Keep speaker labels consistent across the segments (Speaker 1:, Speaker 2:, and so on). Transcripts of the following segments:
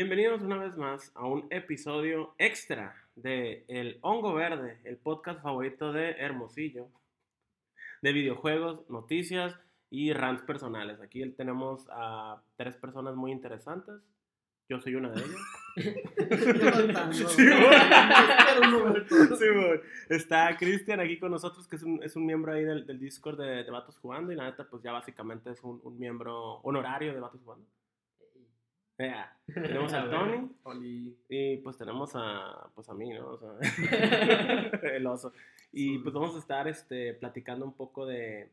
Speaker 1: Bienvenidos una vez más a un episodio extra de El Hongo Verde, el podcast favorito de Hermosillo, de videojuegos, noticias y rants personales. Aquí tenemos a tres personas muy interesantes. Yo soy una de ellas. Sí, bueno. Está Cristian aquí con nosotros, que es un, es un miembro ahí del, del Discord de, de Vatos Jugando. Y la neta, pues ya básicamente es un, un miembro honorario de Vatos Jugando. Yeah. Tenemos a Tony. Y pues tenemos a, pues a mí, ¿no? O sea, el oso. Y pues vamos a estar este, platicando un poco de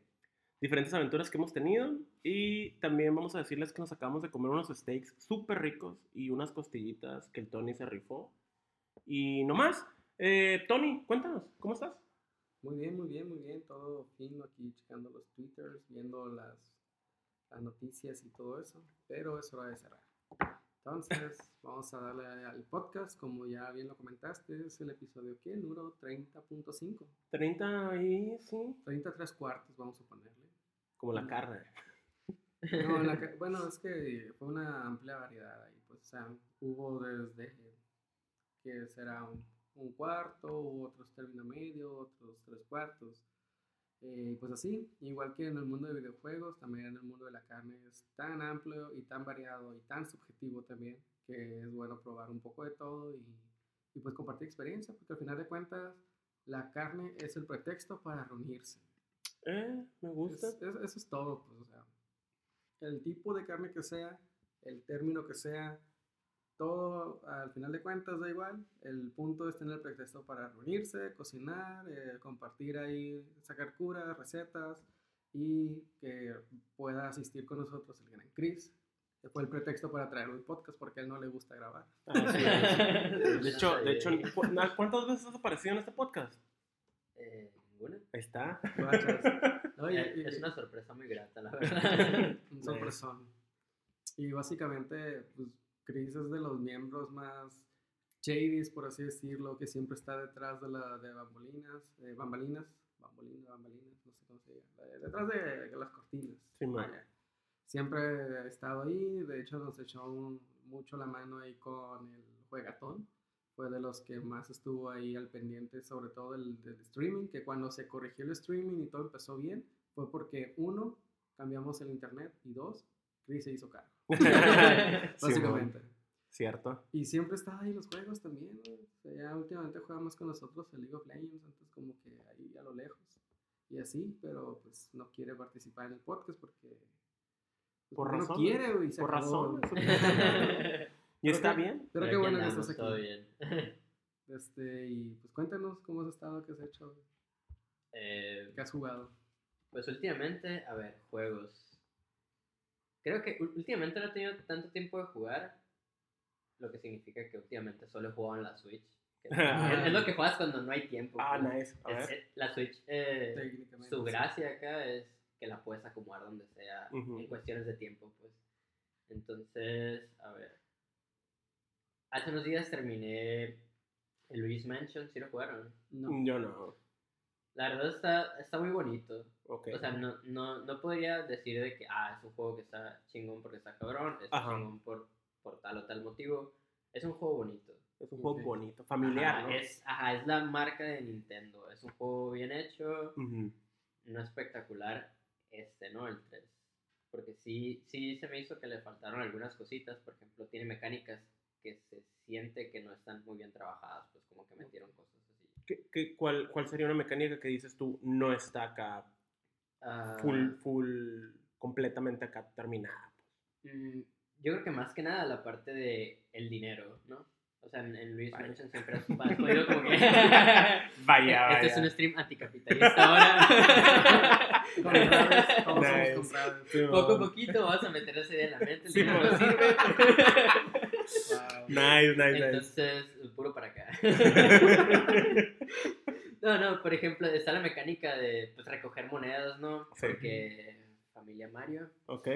Speaker 1: diferentes aventuras que hemos tenido. Y también vamos a decirles que nos acabamos de comer unos steaks súper ricos y unas costillitas que el Tony se rifó. Y no más. Eh, Tony, cuéntanos, ¿cómo estás?
Speaker 2: Muy bien, muy bien, muy bien. Todo fino aquí, checando los twitters, viendo las, las noticias y todo eso. Pero es hora de cerrar. Entonces, vamos a darle al podcast, como ya bien lo comentaste, es el episodio que número 30.5.
Speaker 1: 30 y sí.
Speaker 2: 33 cuartos, vamos a ponerle.
Speaker 1: Como la carne.
Speaker 2: No, la, bueno, es que fue una amplia variedad ahí, pues, o sea, hubo desde que será un, un cuarto, otros término medio, otros tres cuartos. Eh, pues así, igual que en el mundo de videojuegos, también en el mundo de la carne es tan amplio y tan variado y tan subjetivo también que es bueno probar un poco de todo y, y pues compartir experiencia, porque al final de cuentas la carne es el pretexto para reunirse.
Speaker 1: Eh, me gusta.
Speaker 2: Es- es- eso es todo, pues, o sea, el tipo de carne que sea, el término que sea, todo al final de cuentas da igual. El punto es tener el pretexto para reunirse, cocinar, eh, compartir ahí, sacar curas, recetas y que pueda asistir con nosotros el gran Chris. que fue el pretexto para traer un podcast porque a él no le gusta grabar.
Speaker 1: Así es. De hecho, de hecho, ¿cu- ¿cuántas veces has aparecido en este podcast?
Speaker 3: Eh, ninguna.
Speaker 1: Ahí está.
Speaker 2: No, y-
Speaker 3: Eh,
Speaker 2: y-
Speaker 3: es una sorpresa muy grata, la verdad.
Speaker 2: Un sorpresón. Y básicamente, pues, Chris es de los miembros más shadys, por así decirlo, que siempre está detrás de la de bambolinas, eh, bambalinas, bambolinas, bambalinas, no sé cómo se llama, detrás de las cortinas.
Speaker 1: Sí.
Speaker 2: Vaya. Siempre ha estado ahí, de hecho nos echó un- mucho la mano ahí con el juegatón. Fue de los que más estuvo ahí al pendiente, sobre todo del, del streaming, que cuando se corrigió el streaming y todo empezó bien, fue porque uno, cambiamos el internet y dos, Chris se hizo cargo. Básicamente.
Speaker 1: Cierto.
Speaker 2: Y siempre estaba ahí en los juegos también, ¿no? O sea, ya últimamente juega más con nosotros el League of Legends, antes como que ahí a lo lejos. Y así, pero pues no quiere participar en el podcast porque... pues,
Speaker 1: Por
Speaker 2: No quiere, güey. se
Speaker 1: Por
Speaker 2: acabó.
Speaker 1: razón. ¿Y está
Speaker 2: Pero
Speaker 1: bien?
Speaker 2: Pero qué
Speaker 3: aquí
Speaker 2: bueno que estás
Speaker 3: Todo
Speaker 2: aquí.
Speaker 3: bien.
Speaker 2: Este, y pues cuéntanos cómo has estado, qué has hecho,
Speaker 3: Eh,
Speaker 2: qué has jugado.
Speaker 3: pues últimamente, a ver, juegos. Creo que últimamente no he tenido tanto tiempo de jugar, lo que significa que últimamente solo he jugado en la Switch. es, es lo que juegas cuando no hay tiempo.
Speaker 1: Ah, nice. A
Speaker 3: Es-
Speaker 1: ver.
Speaker 3: es- la Switch, eh, su gracia acá es que la puedes acomodar donde sea en cuestiones de tiempo, pues. Entonces, a ver. Hace unos días terminé el Luis Mansion, ¿sí lo jugaron?
Speaker 2: No.
Speaker 1: Yo no.
Speaker 3: La verdad está, está muy bonito.
Speaker 1: Ok.
Speaker 3: O sea, no, no, no podría decir de que, ah, es un juego que está chingón porque está cabrón, es
Speaker 1: Ajá.
Speaker 3: chingón por, por tal o tal motivo. Es un juego bonito.
Speaker 1: Es un juego bonito, familiar,
Speaker 3: Ajá,
Speaker 1: ¿no?
Speaker 3: es, ajá, es la marca de Nintendo. Es un juego bien hecho,
Speaker 1: Ujú.
Speaker 3: no espectacular este, ¿no? El 3. Porque sí, sí se me hizo que le faltaron algunas cositas. Por ejemplo, tiene mecánicas que se siente que no están muy bien trabajadas, pues como que metieron cosas así.
Speaker 1: ¿Qué- qué- cuál, ¿Cuál sería una mecánica que dices tú no está acá
Speaker 3: Ah,
Speaker 1: full, full, completamente acá terminada?
Speaker 3: mm, yo creo que más que nada la parte de el dinero, ¿no? O sea, en, en Luis
Speaker 1: Vaya.
Speaker 3: Mansion siempre has podido como que...
Speaker 1: Vaya,
Speaker 3: Este es
Speaker 1: vaya.
Speaker 3: un stream anticapitalista ahora.
Speaker 2: Compradores, todos
Speaker 1: Nice.
Speaker 2: somos.
Speaker 1: Sí,
Speaker 3: Poco a poquito vas a meter esa idea en la mente, el
Speaker 1: Sí,
Speaker 3: no sirve.
Speaker 2: Wow.
Speaker 1: Nice, nice, nice.
Speaker 3: Entonces, puro para acá. No, no, por ejemplo, está la mecánica de pues, recoger monedas, ¿no?
Speaker 1: Sí.
Speaker 3: Porque familia Mario.
Speaker 1: ok.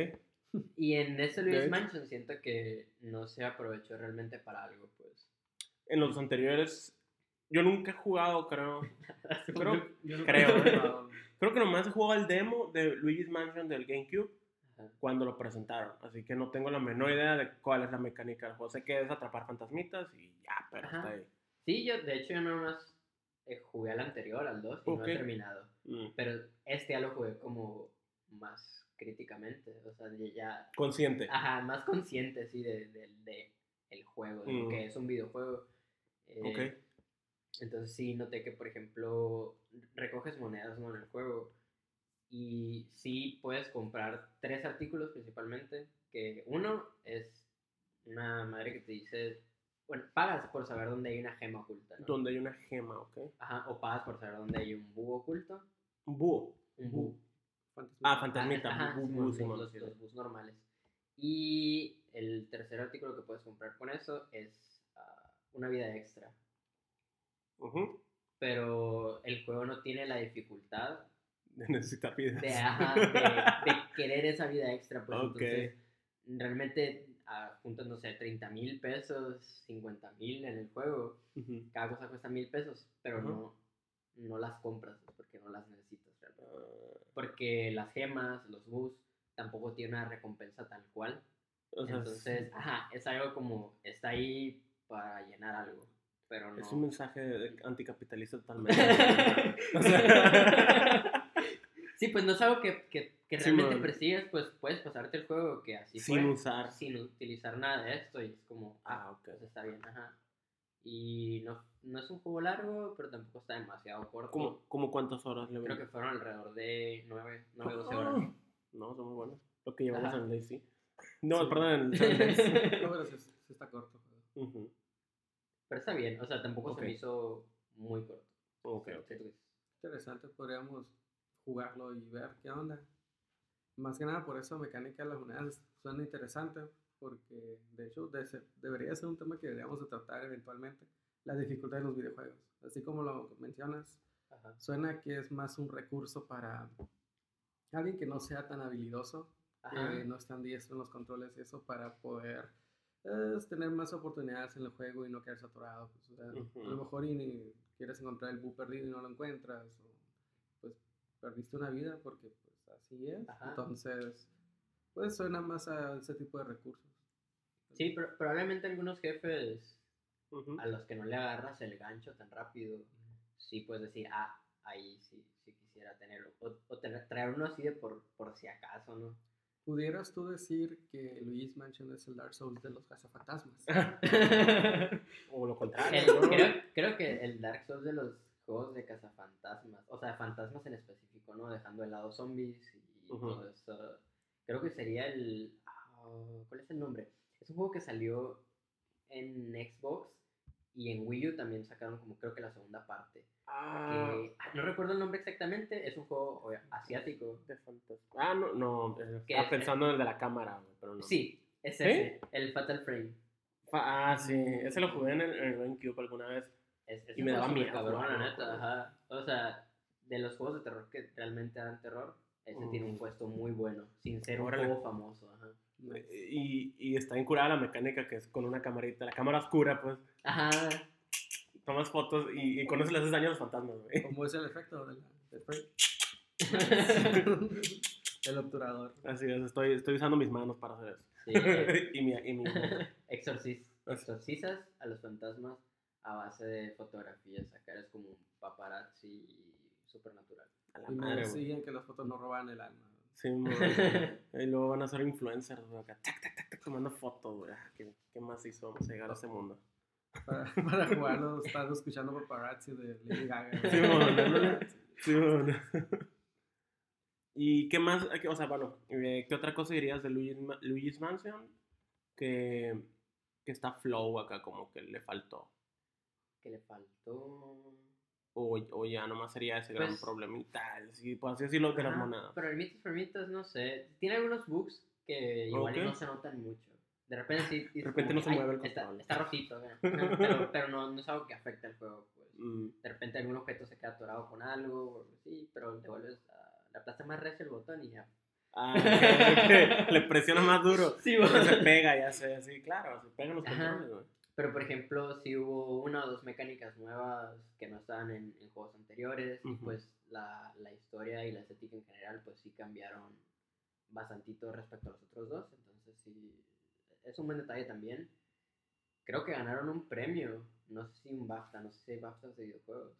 Speaker 3: Y en ese Luis. Mansion siento que no se aprovechó realmente para algo, pues.
Speaker 1: En los anteriores, yo nunca he jugado, creo. Creo,
Speaker 2: Yo
Speaker 1: creo, creo que nomás he jugado el demo de Luigi's Mansion del GameCube.
Speaker 3: Ajá.
Speaker 1: cuando lo presentaron. Así que no tengo la menor idea de cuál es la mecánica del juego. Sé que es atrapar fantasmitas y ya, pero
Speaker 3: Ajá.
Speaker 1: está ahí.
Speaker 3: Sí, yo de hecho yo nada más eh, jugué al anterior, al 2, y no he terminado.
Speaker 1: Mm.
Speaker 3: Pero este ya lo jugué como más críticamente, o sea, ya-
Speaker 1: Consciente.
Speaker 3: ajá, más consciente, sí, de, de- de el juego, de
Speaker 1: Mm.
Speaker 3: que es un videojuego. Eh,
Speaker 1: Ok.
Speaker 3: Entonces sí noté que, por ejemplo, recoges monedas ¿no? en el juego y sí puedes comprar tres artículos principalmente, que uno es una madre que te dice, bueno, pagas por saber dónde hay una gema oculta, ¿no?
Speaker 1: Donde hay una gema, ¿ok?
Speaker 3: Ajá, o pagas por saber dónde hay un búho oculto.
Speaker 1: Un búho.
Speaker 3: Un
Speaker 2: Búho.
Speaker 3: búho.
Speaker 2: Fantasma.
Speaker 1: Ah, fantasmita.
Speaker 3: Ajá,
Speaker 1: bú-
Speaker 3: Simón,
Speaker 1: bú,
Speaker 3: sí,
Speaker 1: Simón,
Speaker 3: los, los bus normales. Y el tercer artículo que puedes comprar con eso es ah, una vida extra.
Speaker 1: Ujú.
Speaker 3: Pero el juego no tiene la dificultad
Speaker 1: De necesitar vidas.
Speaker 3: de, ajá, de, de querer esa vida extra. Pues
Speaker 1: Ok.
Speaker 3: entonces, realmente juntas, no sé, 30 mil pesos, 50 mil en el juego. Cada cosa cuesta mil pesos, pero no, no las compras pues, porque no las necesitas realmente.
Speaker 1: Ah,
Speaker 3: Porque las gemas, los bus, tampoco tienen una recompensa tal cual.
Speaker 1: o sea,
Speaker 3: Entonces, ajá, es algo como, está ahí para llenar algo, pero no.
Speaker 1: es un mensaje anticapitalista totalmente. O sea,
Speaker 3: sí, pues no es algo que, que, que
Speaker 1: Sí,
Speaker 3: realmente
Speaker 1: man.
Speaker 3: persigues, pues puedes pasarte el juego que así
Speaker 1: sin
Speaker 3: fue,
Speaker 1: usar.
Speaker 3: sin utilizar nada de esto y es como, ah,
Speaker 1: Ah, ok.
Speaker 3: pues está bien, ajá. Y no, no es un juego largo, pero tampoco está demasiado corto.
Speaker 1: ¿Cómo, cómo cuántas horas le
Speaker 3: Creo que fueron alrededor de 9, 9 12
Speaker 1: Ah,
Speaker 3: horas.
Speaker 1: No, son muy buenos. Lo que llevamos
Speaker 3: Ajá.
Speaker 1: en Lazy. No,
Speaker 2: Sí.
Speaker 1: perdón, en Days.
Speaker 2: No, pero sí, sí está corto. juego.
Speaker 1: Ujú.
Speaker 3: Pero está bien, o sea, tampoco
Speaker 1: Ok.
Speaker 3: se me hizo muy corto.
Speaker 1: Ok,
Speaker 3: Sí,
Speaker 1: ok.
Speaker 3: siento que es-
Speaker 2: Interesante, podríamos jugarlo y ver qué onda. Más que nada por eso mecánica de las monedas suena interesante, porque de hecho de ser- debería ser un tema que deberíamos de tratar eventualmente, la dificultad de los videojuegos. Así como lo mencionas,
Speaker 3: Ajá.
Speaker 2: suena que es más un recurso para alguien que no sea tan habilidoso,
Speaker 3: Ajá.
Speaker 2: que no es tan diestro en los controles y eso para poder eh, tener más oportunidades en el juego y no quedarse atorado. Pues, o sea,
Speaker 1: Ujú.
Speaker 2: A lo mejor y ni quieres encontrar el bug perdido y no lo encuentras, o perdiste una vida porque pues así es.
Speaker 3: Ajá.
Speaker 2: Entonces, pues suena más a ese tipo de recursos.
Speaker 3: Sí, pero probablemente algunos jefes
Speaker 1: Ujú.
Speaker 3: a los que no le agarras el gancho tan rápido, sí puedes decir, ah, ahí sí, sí quisiera tenerlo. O, o tener- traer uno así de por, por si acaso, ¿no?
Speaker 2: ¿Pudieras tú decir que Luis Mansion es el Dark Souls de los cazafantasmas?
Speaker 1: O lo contrario.
Speaker 3: El- creo, creo que el Dark Souls de los juegos de cazafantasmas, o sea, fantasmas en específico, ¿no? Dejando de lado zombies y
Speaker 1: Ujú.
Speaker 3: todo eso. Creo que sería el. ah, ¿Cuál es el nombre? Es un juego que salió en Xbox y en Wii U también sacaron como creo que la segunda parte.
Speaker 1: Ah,
Speaker 3: que- ah, no recuerdo el nombre exactamente, es un juego asiático.
Speaker 1: de fantasma. Ah, no, no. eh,
Speaker 3: ¿Qué
Speaker 1: Estaba
Speaker 3: es?
Speaker 1: pensando en el de la cámara, pero no.
Speaker 3: Sí, es ese, el Fatal Frame.
Speaker 1: Ah, sí. Ese lo jugué en el, en el GameCube alguna vez.
Speaker 3: Es,
Speaker 1: Y me daba miedo
Speaker 3: cabrón, la neta, ajá. O sea, de los juegos de terror que realmente dan terror, ese tiene un puesto muy bueno, sin ser
Speaker 1: Órale.
Speaker 3: un juego famoso, ajá.
Speaker 2: Nice.
Speaker 1: Y, y está incurada la mecánica que es con una camarita, la cámara oscura, pues.
Speaker 3: Ajá,
Speaker 1: Tomas fotos y, y con eso le haces daño a los fantasmas, güey.
Speaker 2: ¿Cómo es el efecto del, el obturador.
Speaker 1: Así es, estoy, estoy usando mis manos para hacer eso.
Speaker 3: sí, eh,
Speaker 1: y mi, y mi
Speaker 3: exorcis-
Speaker 1: Así.
Speaker 3: exorcizas a los fantasmas a base de fotografías, acá eres como un paparazzi supernatural.
Speaker 1: a la
Speaker 2: Y me
Speaker 1: madre,
Speaker 2: decían que las fotos no roban el alma.
Speaker 1: Sí, y luego van a ser influencers, güey, acá, tac, tac, tac, tac, tomando fotos, güey. Ah, ¿Qué, ¿Qué más hizo? Vamos a llegar a ese mundo.
Speaker 2: Para, para jugarlo, estás escuchando paparazzi de Lady Gaga.
Speaker 1: Sí, ándale. Sí, mo. ¿Y qué más? O sea, bueno, eh, ¿qué otra cosa dirías de Luigi's, Ma- Luigi's Mansion? Que, que está flow acá, como que le faltó.
Speaker 3: Que le faltó?
Speaker 1: O, o ya nomás sería ese gran
Speaker 3: Pues-
Speaker 1: problemita, sí, por así decirlo, de las monedas.
Speaker 3: Pero el mitos permitas, no sé. Tiene algunos bugs que igual no se notan mucho. De repente sí. dices
Speaker 1: repente no se mueve
Speaker 3: "Ay,
Speaker 1: el
Speaker 3: está,
Speaker 1: control".
Speaker 3: está rojito, ajá, pero, pero no, no es algo que afecte al juego. Pues.
Speaker 1: Mm.
Speaker 3: De repente algún objeto se queda atorado con algo, así, pero le vuelves a. Le aplastas más recio el botón y ya.
Speaker 1: Ah, le presiona más duro.
Speaker 3: Sí,
Speaker 1: se pega, ya sé, así, claro, se pegan los controles, güey.
Speaker 3: Pero por ejemplo, si hubo una o dos mecánicas nuevas que no estaban en, en juegos anteriores, y pues la, la historia y la estética en general, pues sí cambiaron bastantito respecto a los otros dos. Entonces sí, es un buen detalle también. Creo que ganaron un premio, no sé si un BAFTA, no sé si hay BAFTAs de videojuegos.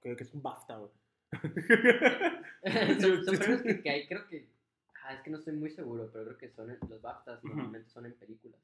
Speaker 1: Creo que es un BAFTA, güey.
Speaker 3: son, son premios que, que hay, creo que, ah, es que no estoy muy seguro, pero creo que son, en- los BAFTAs normalmente son en películas.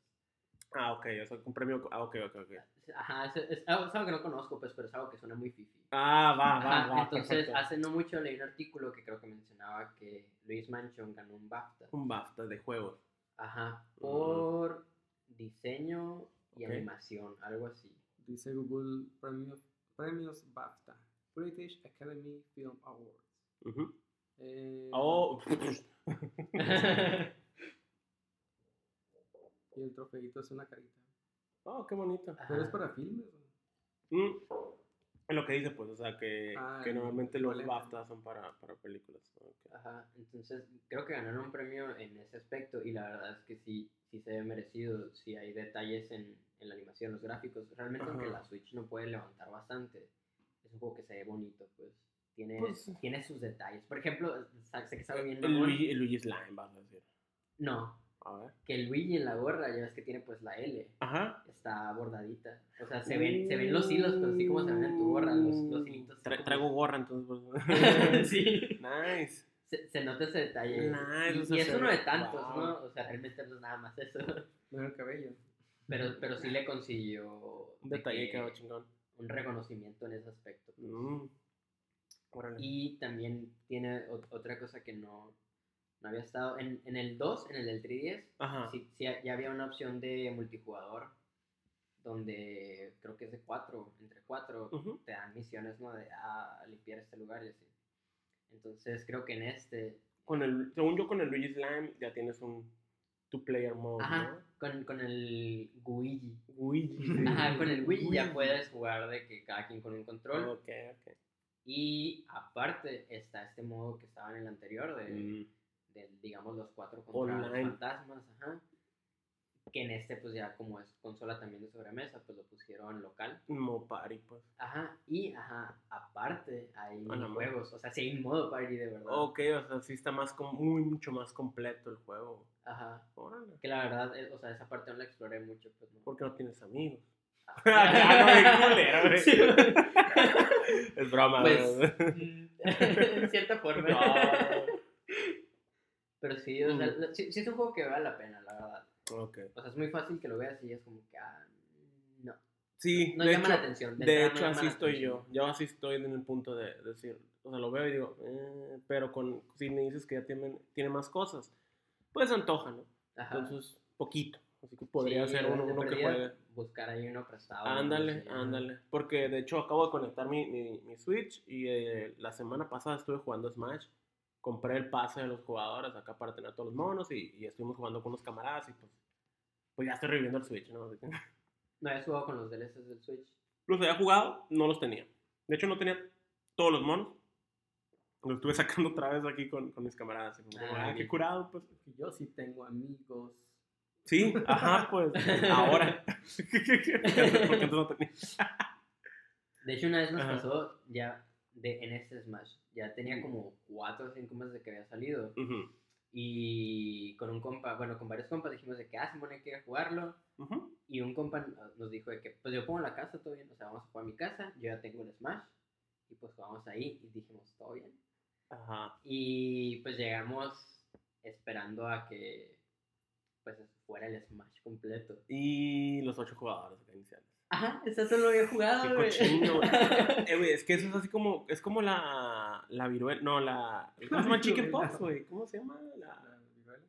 Speaker 1: Ah, ok, o sea, un premio. Ah, ok, ok, ok.
Speaker 3: Ajá, es, es algo, es algo que no conozco, pues, pero es algo que suena muy fifi.
Speaker 1: Ah, va, va,
Speaker 3: Ajá,
Speaker 1: va.
Speaker 3: entonces,
Speaker 1: perfecto.
Speaker 3: hace no mucho leí un artículo que creo que mencionaba que Luis Manchon ganó un BAFTA.
Speaker 1: Un BAFTA de juegos.
Speaker 3: Ajá, por diseño y
Speaker 1: Ok.
Speaker 3: animación, algo así.
Speaker 2: Dice Google Premios, premios BAFTA, British Academy Film Awards.
Speaker 1: Ujú.
Speaker 2: Eh,
Speaker 1: Oh,
Speaker 2: Y el trofeito es una carita.
Speaker 1: oh, qué bonito.
Speaker 2: Pero es para filmes.
Speaker 1: Mm, Es lo que dice, pues, o sea, que,
Speaker 2: Ah,
Speaker 1: que normalmente los. BAFTA son para, para películas.
Speaker 3: Ajá, entonces creo que ganaron un premio en ese aspecto y la verdad es que sí, sí se ve merecido, sí hay detalles en, en la animación, los gráficos. Realmente aunque la Switch no puede levantar bastante, es un juego que se ve bonito, pues. Tiene,
Speaker 1: Pues-
Speaker 3: tiene sus detalles. Por ejemplo, sé que sabe bien
Speaker 1: El. Luigi, el Luigi Slime, vas a decir.
Speaker 3: No,
Speaker 1: A ver.
Speaker 3: que el Luigi en la gorra, ya ves que tiene pues la L,
Speaker 1: Ajá.
Speaker 3: está bordadita. O sea, se ven, se ven los hilos, pero así como se ven en tu gorra, los, los hilitos.
Speaker 1: Tra-
Speaker 3: como-
Speaker 1: traigo gorra, entonces. pues.
Speaker 3: sí.
Speaker 1: nice.
Speaker 3: Se, se nota ese detalle.
Speaker 1: Nice,
Speaker 3: y, es uno de tantos,
Speaker 1: wow.
Speaker 3: ¿no? O sea, realmente no es nada más eso.
Speaker 2: El cabello.
Speaker 3: Pero, pero sí le consiguió
Speaker 1: Un
Speaker 3: de
Speaker 1: detalle
Speaker 3: que-
Speaker 1: quedó chingón.
Speaker 3: un reconocimiento en ese aspecto. pues.
Speaker 1: Mm.
Speaker 3: Y también tiene ot- otra cosa que no, no había estado. En, en el 2, en el del 3DS,
Speaker 1: Ajá.
Speaker 3: sí, sí ya había una opción de multijugador. Donde creo que es de 4, entre 4
Speaker 1: Ujú.
Speaker 3: te dan misiones, ¿no? De ah, limpiar este lugar y así. Entonces creo que en este
Speaker 1: Con el, según yo, con el Luigi Slime ya tienes un two-player mode,
Speaker 3: Ajá, con, con el Guigi.
Speaker 1: ¿no? Luigi.
Speaker 3: Ajá, con el Wii ya puedes jugar de que cada quien con un control.
Speaker 1: Ok, ok.
Speaker 3: Y aparte está este modo que estaba en el anterior de,
Speaker 1: Mm.
Speaker 3: Digamos, los cuatro contra los fantasmas. Ajá. Que en este, pues ya como es consola también de sobremesa, pues lo pusieron local.
Speaker 1: Mo party, pues.
Speaker 3: Ajá, y ajá, aparte hay juegos, o sea, sí hay un modo party de verdad.
Speaker 1: Ok, o sea, sí está más, com- muy, mucho más completo el juego.
Speaker 3: Ajá,
Speaker 1: Órale.
Speaker 3: que la verdad, eh, o sea, esa parte no la exploré mucho, pues no.
Speaker 1: ¿Por qué no tienes amigos?
Speaker 3: Ah.
Speaker 1: Culero.
Speaker 3: Sí.
Speaker 1: Es broma,
Speaker 3: Pues, en cierta forma.
Speaker 1: No.
Speaker 3: Pero sí, o sea,
Speaker 1: Mm.
Speaker 3: sí, sí es un juego que vale la pena, la verdad.
Speaker 1: Ok.
Speaker 3: O sea, es muy fácil que lo veas y es como que, ah, no.
Speaker 1: Sí,
Speaker 3: No
Speaker 1: de
Speaker 3: llama
Speaker 1: hecho,
Speaker 3: la atención.
Speaker 1: de
Speaker 3: no
Speaker 1: hecho así estoy yo. Yo así estoy en el punto de decir, o sea, lo veo y digo, eh, pero con, si me dices que ya tiene, tiene más cosas, pues antoja, ¿no?
Speaker 3: Ajá.
Speaker 1: Entonces, poquito. Así que podría
Speaker 3: Sí,
Speaker 1: ser
Speaker 3: de-
Speaker 1: uno,
Speaker 3: de
Speaker 1: uno que juegue.
Speaker 3: Buscar ahí uno prestado.
Speaker 1: Ándale, ándale. Porque de hecho acabo de conectar mi, mi, mi Switch y eh, la semana pasada estuve jugando Smash. Compré el pase de los jugadores acá para tener todos los monos y, y estuvimos jugando con unos camaradas y pues, pues ya estoy reviviendo el Switch, ¿no? Que-
Speaker 3: No habías jugado con los DLCs del Switch.
Speaker 1: los había jugado, no los tenía. De hecho no tenía todos los monos. Los estuve sacando otra vez aquí con, con mis camaradas. y como,
Speaker 3: Ah,
Speaker 1: ah, qué curado, pues.
Speaker 2: Yo sí tengo amigos.
Speaker 1: Sí, ajá, pues, ahora. Porque antes no tenía.
Speaker 3: De hecho, una vez nos
Speaker 1: Ajá.
Speaker 3: pasó ya de, en este Smash. Ya tenía como 4 o 5 meses de que había salido. Y con un compa, bueno, con varios compas dijimos de que, ah, Simón, hay que ir a jugarlo. Y un compa nos dijo de que, pues yo pongo la casa, todo bien, o sea, vamos a jugar a mi casa, yo ya tengo el Smash. Y pues jugamos ahí y dijimos, todo bien.
Speaker 1: Ajá.
Speaker 3: Y pues llegamos esperando a que, pues fuera el Smash completo.
Speaker 1: Y los ocho jugadores iniciales.
Speaker 3: Ajá, esa solo había jugado,
Speaker 1: Qué cochino, güey. Eh, güey, es que eso es así como, es como la, la viruela, no, la, ¿cómo se llama?
Speaker 2: La
Speaker 1: Chicken pox, güey, ¿cómo se llama? La,
Speaker 2: La viruela.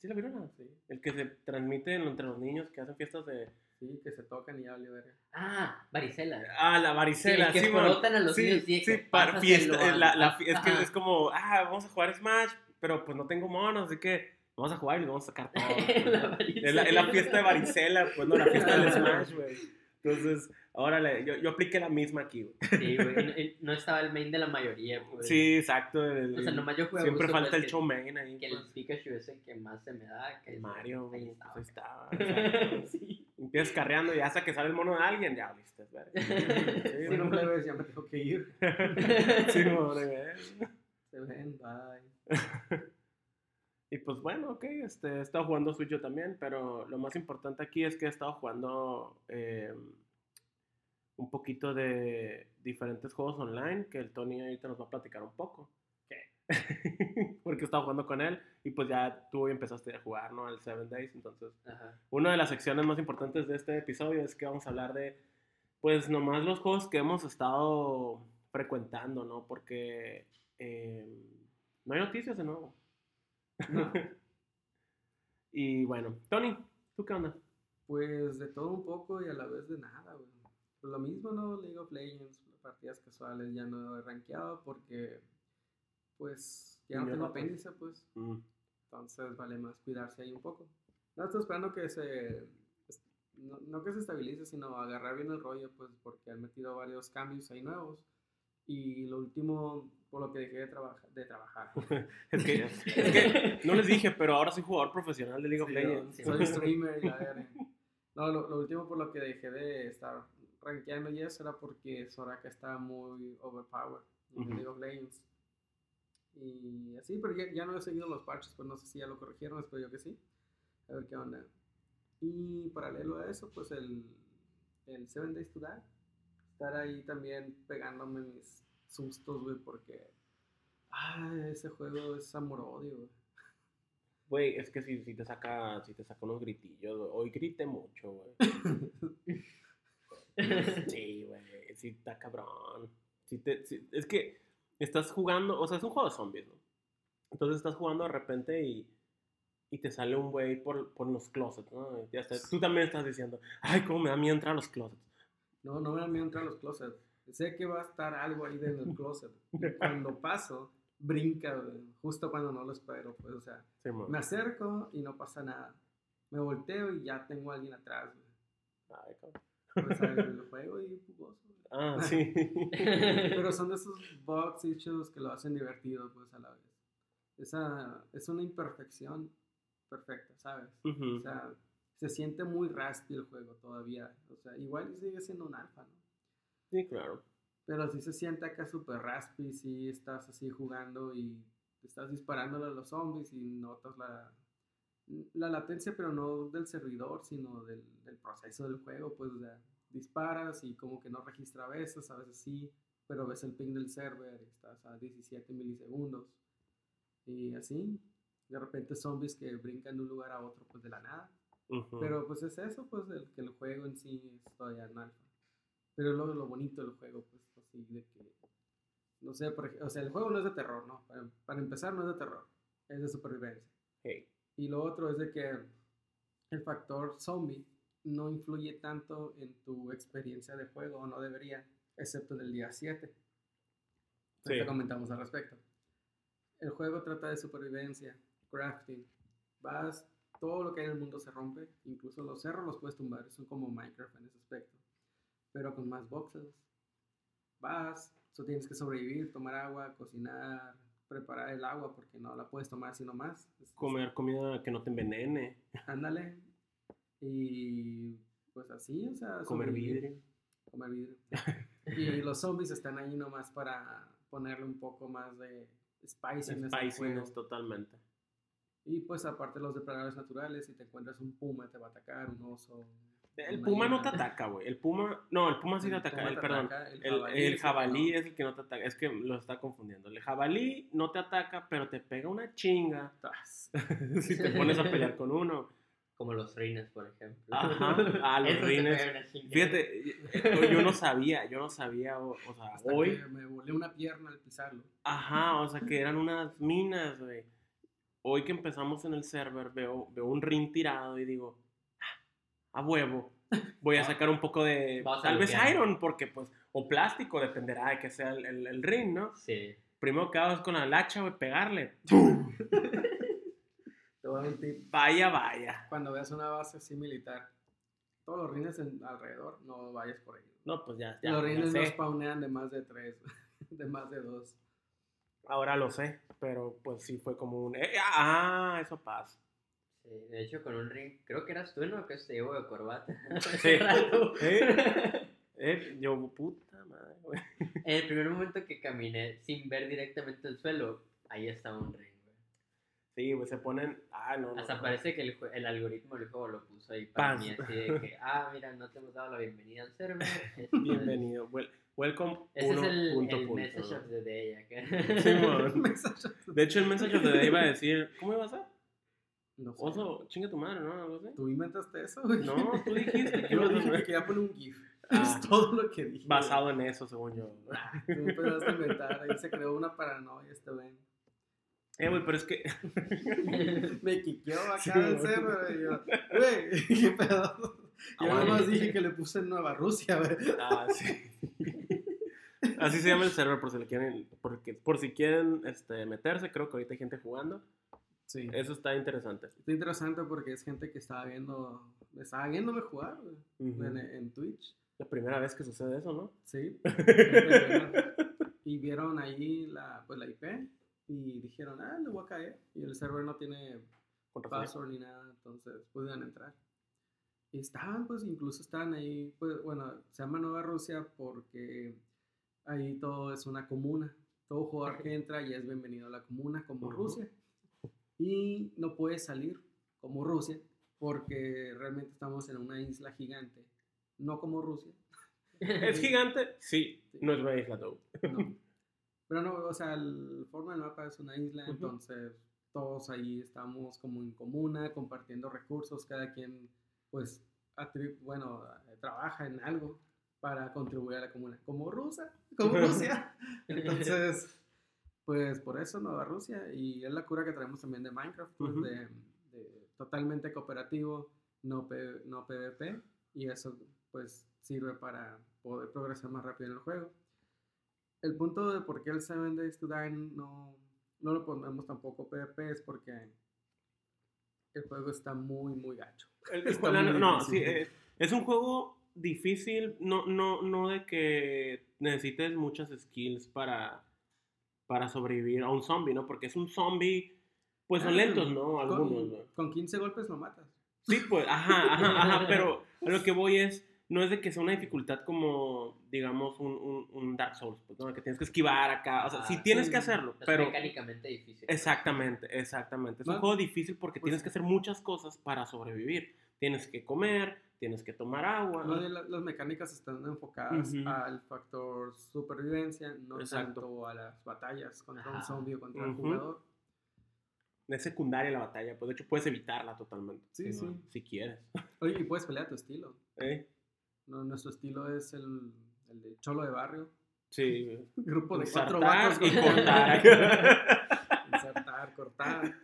Speaker 1: ¿Sí la viruela?
Speaker 2: Sí,
Speaker 1: El que se transmite entre los niños que hacen fiestas de...
Speaker 2: sí, que se tocan y ya vale verga.
Speaker 3: Ah, varicela.
Speaker 1: Ah, la varicela,
Speaker 3: Sí, que
Speaker 1: sí, man.
Speaker 3: frotan a los
Speaker 1: sí,
Speaker 3: niños, sí,
Speaker 1: sí,
Speaker 3: que
Speaker 1: para fiesta,
Speaker 3: a-
Speaker 1: la, la es que
Speaker 3: Ajá.
Speaker 1: es como, ah, vamos a jugar Smash, pero pues no tengo monos, así que vamos a jugar y vamos a sacar todos.
Speaker 3: La
Speaker 1: es, la, es la fiesta de varicela, pues no, la fiesta del Smash, güey. Entonces, órale, yo, yo apliqué la misma aquí, güey.
Speaker 3: Sí, güey, no, estaba el main de la mayoría, pues.
Speaker 1: Sí, exacto. el-
Speaker 3: O sea, nomás yo juego a
Speaker 1: siempre
Speaker 3: gusto,
Speaker 1: falta
Speaker 3: pues,
Speaker 1: el show main ahí.
Speaker 3: Que el
Speaker 1: pues.
Speaker 3: Pikachu es el que más se me da. Que
Speaker 1: El
Speaker 3: es-
Speaker 1: Mario,
Speaker 3: ahí
Speaker 1: güey,
Speaker 3: estaba.
Speaker 1: pues ahí estaba. exacto.
Speaker 3: sí.
Speaker 1: Empiezas carreando y hasta que sale el mono de alguien, ya viste, verga. Sí,
Speaker 2: Si no ves, ya me tengo que ir.
Speaker 1: sí, güey.
Speaker 2: Se ven, bye.
Speaker 1: Y pues bueno, ok, este, he estado jugando Switch yo también, pero lo más importante aquí es que he estado jugando eh, un poquito de diferentes juegos online que el Tony ahorita nos va a platicar un poco. Porque he estado jugando con él y pues ya tú empezaste a jugar, ¿no? El Seven Days, entonces
Speaker 3: Ajá.
Speaker 1: una de las secciones más importantes de este episodio es que vamos a hablar de, pues nomás los juegos que hemos estado frecuentando, ¿no? Porque eh, no hay noticias de nuevo.
Speaker 2: No,
Speaker 1: Y bueno, Tony, ¿tú qué onda?
Speaker 2: pues de todo un poco y a la vez de nada, güey. Pues lo mismo, ¿no? League of Legends, partidas casuales ya no he rankeado porque, pues, ya no tengo
Speaker 1: pues.
Speaker 2: apéndice, pues.
Speaker 1: Mm,
Speaker 2: Entonces vale más cuidarse ahí un poco. No, estoy esperando que se... no que se estabilice, sino agarrar bien el rollo, pues porque han metido varios cambios ahí nuevos. Y lo último, por lo que dejé de, trabajar de trabajar.
Speaker 1: Es que, es que no les dije, pero ahora soy jugador profesional de League of
Speaker 2: Sí,
Speaker 1: Legends.
Speaker 3: sí.
Speaker 2: Soy streamer y la verga. No, lo, lo último por lo que dejé de estar rankeando y eso era porque Soraka estaba muy overpowered en
Speaker 1: Ujú.
Speaker 2: League of Legends. Y así, pero ya, ya no he seguido los parches, pues no sé si ya lo corrigieron, espero yo que sí. A ver qué onda. Y paralelo a eso, pues el, el Seven Days to Die. Estar ahí también pegándome mis sustos, güey, porque... Ah, ese juego es amor-odio, güey.
Speaker 1: Güey, es que si, si te saca, si te saca unos gritillos, güey. Hoy grité mucho, güey. Sí, güey, sí está cabrón. Sí te, sí- es que estás jugando, o sea, es un juego de zombies, ¿no? Entonces estás jugando de repente y, y te sale un güey por, por los closets, ¿no? Ya está, tú también estás diciendo, ay, cómo me da miedo entrar a los closets.
Speaker 2: No, no me da miedo entrar a los closets. Sé que va a estar algo ahí en el closet. Y cuando paso, brinca, justo cuando no lo espero. Pues, o sea,
Speaker 1: Sí,
Speaker 2: me acerco y no pasa nada. Me volteo y ya tengo a alguien atrás, güey.
Speaker 1: Ay.
Speaker 2: Pues el juego y jugoso.
Speaker 1: Ah, sí.
Speaker 2: Pero son de esos bugs issues que lo hacen divertido, pues, a la vez. Esa es una imperfección perfecta, ¿sabes? O sea, se siente muy raspy el juego todavía. O sea, igual sigue siendo un alfa, ¿no?
Speaker 1: Sí, claro.
Speaker 2: Pero sí se siente acá súper raspy, si estás así jugando y estás disparándole a los zombies y notas la, la latencia, pero no del servidor, sino del, del proceso del juego. Pues o sea, disparas y como que no registra a veces, a veces sí, pero ves el ping del server y estás a 17 milisegundos. Y así, de repente zombies que brincan de un lugar a otro, pues de la nada. Pero pues es eso, pues el, que el juego en sí es todavía en alfa. Pero lo, lo bonito del juego, pues así de que, no sé, por o sea, el juego no es de terror, ¿no? Para, para empezar no es de terror, es de supervivencia.
Speaker 1: Hey.
Speaker 2: Y lo otro es de que el factor zombie no influye tanto en tu experiencia de juego, o no debería, excepto en el día 7.
Speaker 1: Sí.
Speaker 2: Ahorita comentamos al respecto. El juego trata de supervivencia, crafting. Vas, todo lo que hay en el mundo se rompe, incluso los cerros los puedes tumbar, son como Minecraft en ese aspecto, pero con más boxes. Vas, so tienes que sobrevivir, tomar agua, cocinar, preparar el agua porque no la puedes tomar sino más.
Speaker 1: Comer comida que no te envenene.
Speaker 2: Ándale. Y pues así, o sea,
Speaker 1: Comer vidrio.
Speaker 2: Comer vidrio. y los zombies están ahí nomás para ponerle un poco más de spiciness
Speaker 1: Spiciness totalmente.
Speaker 2: Y pues aparte los depredadores naturales, si te encuentras un puma te va a atacar, un oso.
Speaker 1: El puma no te ataca, güey. El puma. No, el puma sí te ataca.
Speaker 2: puma
Speaker 1: El,
Speaker 2: te
Speaker 1: perdón.
Speaker 2: ataca, el jabalí
Speaker 1: el
Speaker 2: es el que
Speaker 1: jabalí
Speaker 2: no.
Speaker 1: es el que no te ataca. Es que lo está confundiendo. El jabalí no te ataca, pero te pega una chinga si te pones a pelear con uno.
Speaker 3: Como los rines, por ejemplo.
Speaker 1: Ajá, ah, los
Speaker 3: chingada.
Speaker 1: Fíjate, eh, yo no sabía, yo no sabía, o, o sea,
Speaker 2: Hasta
Speaker 1: hoy,
Speaker 2: que me volé una pierna al pisarlo.
Speaker 1: ajá, o sea, que eran unas minas, güey. Hoy que empezamos en el server, veo, veo un ring tirado y digo, "Ah, a huevo, voy a sacar un poco de,
Speaker 3: Vas
Speaker 1: tal vez iron, porque pues, o plástico, dependerá de que sea el, el, el ring, ¿no?
Speaker 3: Sí.
Speaker 1: Primero que con la lacha, güey, pegarle.
Speaker 2: Te voy a tip.
Speaker 1: Vaya, vaya.
Speaker 2: Cuando veas una base así militar, todos los rines en- alrededor, no vayas por ahí.
Speaker 1: No, pues ya, ya,
Speaker 2: los rines no spawnean de más de tres, de más de dos.
Speaker 1: Ahora lo sé, pero pues sí fue como un, eh, ah, eso pasa.
Speaker 3: Sí, de hecho, con un ring, creo que eras tú, ¿no? Que se llevó de corbata.
Speaker 1: Sí. ¿Eh? Eh, yo, puta madre, güey.
Speaker 3: En el primer momento que caminé sin ver directamente el suelo, ahí estaba un ring, güey.
Speaker 1: Sí, güey, se ponen. Ah, no.
Speaker 3: Hasta
Speaker 1: no.
Speaker 3: parece que el, el algoritmo del juego lo puso ahí para
Speaker 1: Paz.
Speaker 3: mí, así de que, ah, mira, no te hemos dado la bienvenida al server. Este es-
Speaker 1: Bienvenido. Wel- welcome.
Speaker 3: Ese es
Speaker 1: uno
Speaker 3: el,
Speaker 1: punto,
Speaker 3: el
Speaker 1: punto,
Speaker 3: message
Speaker 1: ¿no?
Speaker 3: of the day acá.
Speaker 1: Sí. De hecho, el message of the day iba a decir, ¿cómo iba a ser?
Speaker 2: No sé.
Speaker 1: Oso, chinga tu madre, ¿no? Algo así.
Speaker 2: ¿Tú inventaste eso, güey?
Speaker 1: No, tú dijiste que
Speaker 2: Yo dije que quería poner un GIF.
Speaker 1: Ah.
Speaker 2: Es todo lo que dije.
Speaker 1: basado en eso, según yo.
Speaker 2: Tú empezaste a inventar. Ahí se creó una paranoia este güey.
Speaker 1: Eh, güey, pero es que.
Speaker 2: Me quiqueó acá
Speaker 1: Sí, güey.
Speaker 2: cerro. Y yo, güey, qué pedo. Yo
Speaker 1: Aguanta.
Speaker 2: nomás dije que le puse en Nueva Rusia, güey.
Speaker 1: Ah, sí. Así se llama el server por si le quieren, porque, por si quieren este, meterse, creo que ahorita hay gente jugando.
Speaker 2: Sí.
Speaker 1: Eso está interesante.
Speaker 2: Está interesante porque es gente que estaba viendo, estaba viéndome jugar en, en Twitch.
Speaker 1: La primera vez que sucede eso, ¿no?
Speaker 2: Sí. Y vieron ahí la, pues, la IP y dijeron, ah, le voy a caer. Y el server no tiene password ni nada, entonces pudieron entrar. Y estaban, pues, incluso estaban ahí, pues, bueno, se llama Nueva Rusia porque ahí todo es una comuna. Todo jugador que entra ya es bienvenido a la comuna como. Rusia. Y no puede salir como Rusia porque realmente estamos en una isla gigante, no como Rusia.
Speaker 1: ¿Es gigante? Sí. No es una isla, though.
Speaker 2: No. Pero no, o sea, el forma del mapa es una isla, entonces todos ahí estamos como en comuna, compartiendo recursos, cada quien pues, bueno, trabaja en algo para contribuir a la comuna, como Rusia, como Rusia. Entonces, pues por eso Nueva Rusia, y es la cura que traemos también de Minecraft, pues de, de totalmente cooperativo, no, P- no PvP, y eso pues sirve para poder progresar más rápido en el juego. El punto de por qué el Seven Days to Die no, no lo ponemos tampoco PvP es porque el juego está muy, muy gacho.
Speaker 1: El-
Speaker 2: Está
Speaker 1: no,
Speaker 2: muy
Speaker 1: no, no,
Speaker 2: difícil.
Speaker 1: sí, eh, es un juego difícil, no, no, no de que necesites muchas skills para, para sobrevivir a un zombie, ¿no? Porque es un zombie, pues son
Speaker 2: Ah,
Speaker 1: lentos, ¿no? Algunos,
Speaker 2: Con,
Speaker 1: ¿no?
Speaker 2: con 15 golpes lo matas.
Speaker 1: Sí, pues, ajá, ajá, ajá, pero a lo que voy es, no es de que sea una dificultad como, digamos, un, un, un Dark Souls, pues, ¿no? Que tienes que esquivar acá, o sea, sí
Speaker 3: Ah,
Speaker 1: tienes
Speaker 2: sí.
Speaker 1: que hacerlo,
Speaker 3: Es
Speaker 1: pero...
Speaker 3: mecánicamente difícil.
Speaker 1: Exactamente, exactamente. Es un juego difícil porque
Speaker 2: pues-
Speaker 1: tienes que hacer muchas cosas para sobrevivir. Tienes que comer, tienes que tomar agua.
Speaker 2: No, la- las mecánicas están enfocadas al factor supervivencia, no
Speaker 1: Exacto.
Speaker 2: tanto a las batallas contra un
Speaker 3: Ajá.
Speaker 2: zombie o contra un
Speaker 1: Ujú.
Speaker 2: jugador.
Speaker 1: Es secundaria la batalla, pues de hecho puedes evitarla totalmente.
Speaker 2: Sí, sí.
Speaker 1: Si quieres.
Speaker 2: Oye, y puedes pelear a tu estilo.
Speaker 1: ¿Eh?
Speaker 2: No, nuestro estilo es el, el de cholo de barrio.
Speaker 1: Sí.
Speaker 2: Grupo de cuatro vatos
Speaker 1: y cortar.
Speaker 2: Insertar, cortar.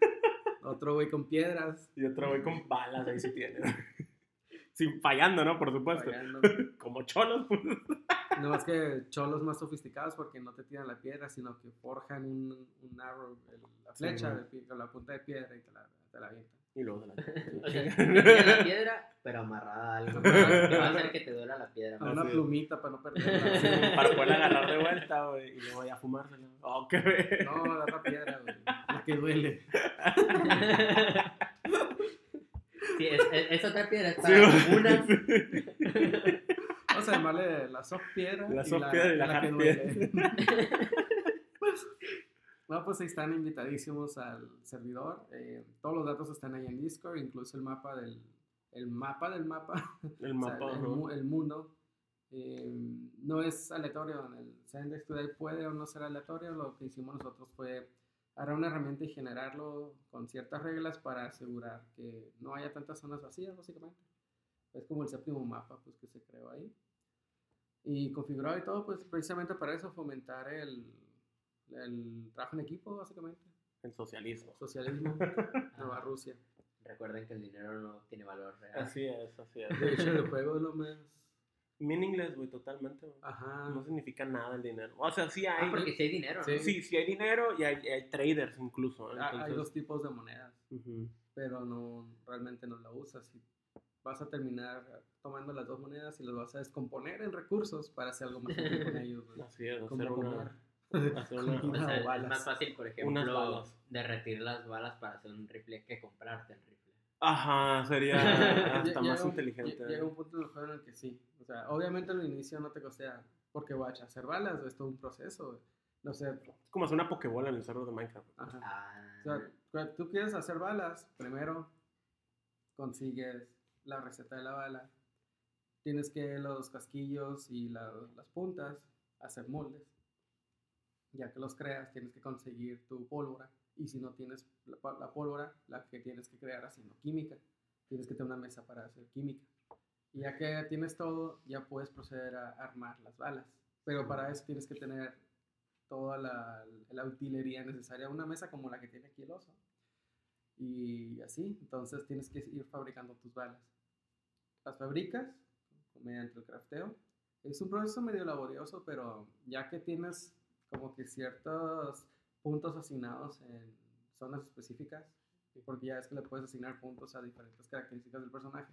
Speaker 2: Otro güey con piedras.
Speaker 1: y otro voy con balas, ahí sí tiene. Sin fallando, ¿no? Por supuesto.
Speaker 2: fallando.
Speaker 1: Como cholos, pues.
Speaker 2: No más que cholos más sofisticados porque no te tiran la piedra, sino que forjan un, un arrow, el- la
Speaker 1: Sí,
Speaker 2: flecha
Speaker 1: ¿no?
Speaker 2: de la punta de piedra y te la, te la avientan.
Speaker 1: Y luego se la
Speaker 3: O sea, la piedra, pero amarrada a algo. Que va a hacer que te duela la piedra.
Speaker 2: A una plumita para no
Speaker 1: Sí,
Speaker 2: perderla.
Speaker 1: para poder agarrar de vuelta, güey, y luego ya fumársela. Oh, qué ve.
Speaker 2: No, la otra piedra, güey. La que duele.
Speaker 3: Sí, es, es, es otra piedra. Es
Speaker 1: Sí,
Speaker 3: para
Speaker 1: güey.
Speaker 3: una.
Speaker 2: Vamos a llamarle la soft piedra.
Speaker 1: La soft piedra y la
Speaker 2: que
Speaker 1: hard
Speaker 2: duele. No, pues ahí están invitadísimos al servidor. eh, todos los datos están ahí en Discord, incluso el mapa del, el mapa del mapa,
Speaker 1: El
Speaker 2: o sea,
Speaker 1: mapa.
Speaker 2: el, el mundo. eh, no es aleatorio. En el Seven Days to Die puede o no ser aleatorio. Lo que hicimos nosotros fue agarrar una herramienta y generarlo con ciertas reglas para asegurar que no haya tantas zonas vacías, básicamente. Es como el séptimo mapa pues, que se creó ahí. Y configurado y todo, pues precisamente para eso, fomentar el, el trabajo en equipo, básicamente.
Speaker 1: El socialismo.
Speaker 2: Socialismo, Nueva Rusia.
Speaker 3: Recuerden que el dinero no tiene valor real.
Speaker 1: Así es, así es.
Speaker 2: De hecho, el juego es lo más...
Speaker 1: Meaningless, güey, totalmente. güey.
Speaker 2: Ajá.
Speaker 1: No significa nada el dinero. O sea, sí hay.
Speaker 3: Ah, porque si hay dinero, ¿no?
Speaker 2: Sí.
Speaker 1: Sí, sí hay dinero y hay, hay traders incluso.
Speaker 2: Ah, Hay
Speaker 1: entonces-
Speaker 2: dos tipos de monedas,
Speaker 1: Ujú.
Speaker 2: pero no realmente no la usas. Y vas a terminar tomando las dos monedas y las vas a descomponer en recursos para hacer algo más útil con ellos.
Speaker 1: Así es,
Speaker 2: Como
Speaker 1: hacer una,
Speaker 3: O sea, es más fácil, por ejemplo, derretir las balas para hacer un rifle que comprarte el rifle.
Speaker 1: Ajá, sería hasta
Speaker 2: Llega
Speaker 1: más
Speaker 2: un-
Speaker 1: inteligente.
Speaker 2: lle- Llega un punto en el juego en el que sí. O sea, obviamente al inicio no te costea, porque guacha, hacer balas es todo un proceso. No sé.
Speaker 1: Es como hacer una pokebola en el server de Minecraft.
Speaker 2: Ajá.
Speaker 3: Ah,
Speaker 2: O sea, cuando tú quieres hacer balas, primero consigues la receta de la bala. Tienes que los casquillos y la- las puntas hacer moldes. Ya que los creas, tienes que conseguir tu pólvora. Y si no tienes la, pólvora, la que tienes que crear haciendo química. Tienes que tener una mesa para hacer química. Y ya que tienes todo, ya puedes proceder a armar las balas. Pero para eso tienes que tener toda la, la utilería necesaria. Una mesa como la que tiene aquí el oso. Y así, entonces tienes que ir fabricando tus balas. Las fabricas mediante el crafteo. Es un proceso medio laborioso, pero ya que tienes como que ciertos puntos asignados en zonas específicas, porque ya es que le puedes asignar puntos a diferentes características del personaje,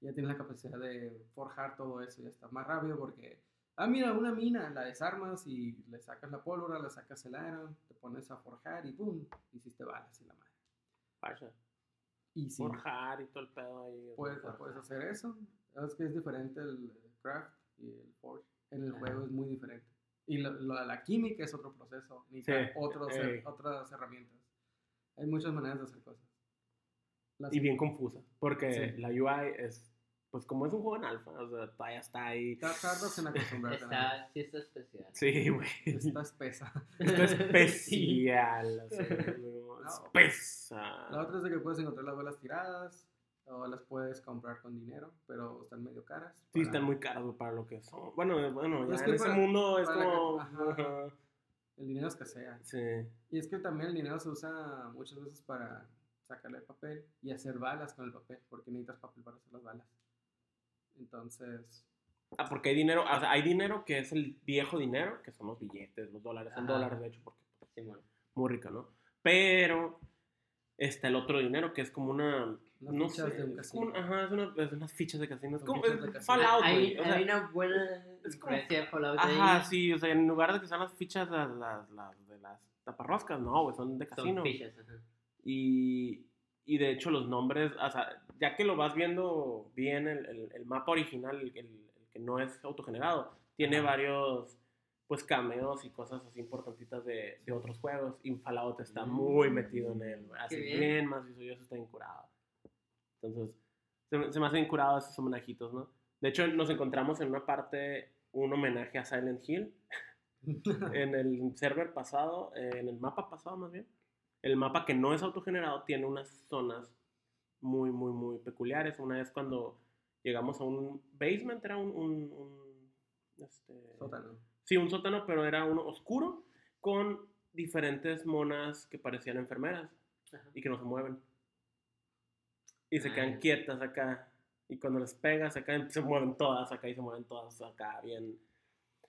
Speaker 2: ya tienes la capacidad de forjar todo eso, ya está más rápido porque, ah, mira, una mina, la desarmas y le sacas la pólvora, le sacas el iron, te pones a forjar y ¡pum! Hiciste balas y la madre.
Speaker 1: Vaya.
Speaker 2: Y sí,
Speaker 1: Forjar y todo el pedo ahí.
Speaker 2: puedes, puedes hacer eso. Es que es diferente el craft y el forge. En el
Speaker 3: Ajá.
Speaker 2: juego es muy diferente. Y lo- lo de la química es otro proceso, necesitas
Speaker 1: Sí,
Speaker 2: otros,
Speaker 1: ey.
Speaker 2: otras herramientas. Hay muchas maneras de hacer cosas. Las-
Speaker 1: Y bien confusa. Porque
Speaker 2: Sí.
Speaker 1: la UI es, pues como es un juego en alfa, o sea, todavía está ahí.
Speaker 2: ta- Tardas en acostumbrarte.
Speaker 3: está, sí está especial.
Speaker 1: Sí, güey.
Speaker 2: Está espesa.
Speaker 1: Está
Speaker 3: Sí.
Speaker 1: especial. o sea, no,
Speaker 2: No.
Speaker 1: espesa.
Speaker 2: La otra es de que puedes encontrar las balas tiradas o las puedes comprar con dinero, pero están medio caras.
Speaker 1: Sí, están muy güey, para lo que son. Bueno, bueno, ya
Speaker 2: Es
Speaker 1: en
Speaker 2: que
Speaker 1: ese
Speaker 2: para-
Speaker 1: mundo es como.
Speaker 2: ajá. El dinero escasea.
Speaker 1: Sí.
Speaker 2: Y es que también el dinero se usa muchas veces para sacarle el papel y hacer balas con el papel, porque necesitas papel para hacer las balas. Entonces,
Speaker 1: Ah, porque hay dinero, o sea, hay dinero que es el viejo dinero, que son los billetes, los dólares, son dólares de hecho, porque pues,
Speaker 3: Simón.
Speaker 1: muy rico, ¿no? Pero está el otro dinero que es como una.
Speaker 2: Unas
Speaker 1: no
Speaker 2: fichas
Speaker 1: sé,
Speaker 2: de un casino.
Speaker 1: una- ajá, es, una- es unas fichas de casino. Es
Speaker 2: Son
Speaker 1: como es
Speaker 2: de casino.
Speaker 1: Fallout,
Speaker 3: hay,
Speaker 1: o sea,
Speaker 3: hay una buena
Speaker 1: es como-
Speaker 3: de Fallout ahí.
Speaker 1: Ajá, sí, o sea, en lugar de que sean las fichas las, las, las de las taparroscas, no, güey, son de
Speaker 3: Son
Speaker 1: casino.
Speaker 3: fichas, ajá.
Speaker 1: Y, y de hecho los nombres, o sea, ya que lo vas viendo bien, el, el- el mapa original, el, el- el que no es autogenerado, tiene
Speaker 3: Ajá.
Speaker 1: varios pues cameos y cosas así importantitas de, de otros juegos. Y Fallout está
Speaker 3: Mm,
Speaker 1: muy metido en él, así bien.
Speaker 3: bien.
Speaker 1: más visual, está bien curado. Entonces, se, me- se me hacen curados esos homenajitos, ¿no? De hecho, nos encontramos en una parte un homenaje a Silent Hill en el server pasado, en el mapa pasado más bien, el mapa que no es autogenerado tiene unas zonas muy, muy, muy peculiares. Una vez cuando llegamos a un basement, era un... un- un, este,
Speaker 2: sótano.
Speaker 1: Sí, un sótano, pero era uno oscuro con diferentes monas que parecían enfermeras
Speaker 3: Ajá.
Speaker 1: y que no se mueven. Y se
Speaker 3: Ah,
Speaker 1: quedan
Speaker 3: ya.
Speaker 1: quietas acá. Y cuando les pegas acá, se mueven todas acá y se mueven todas acá, bien,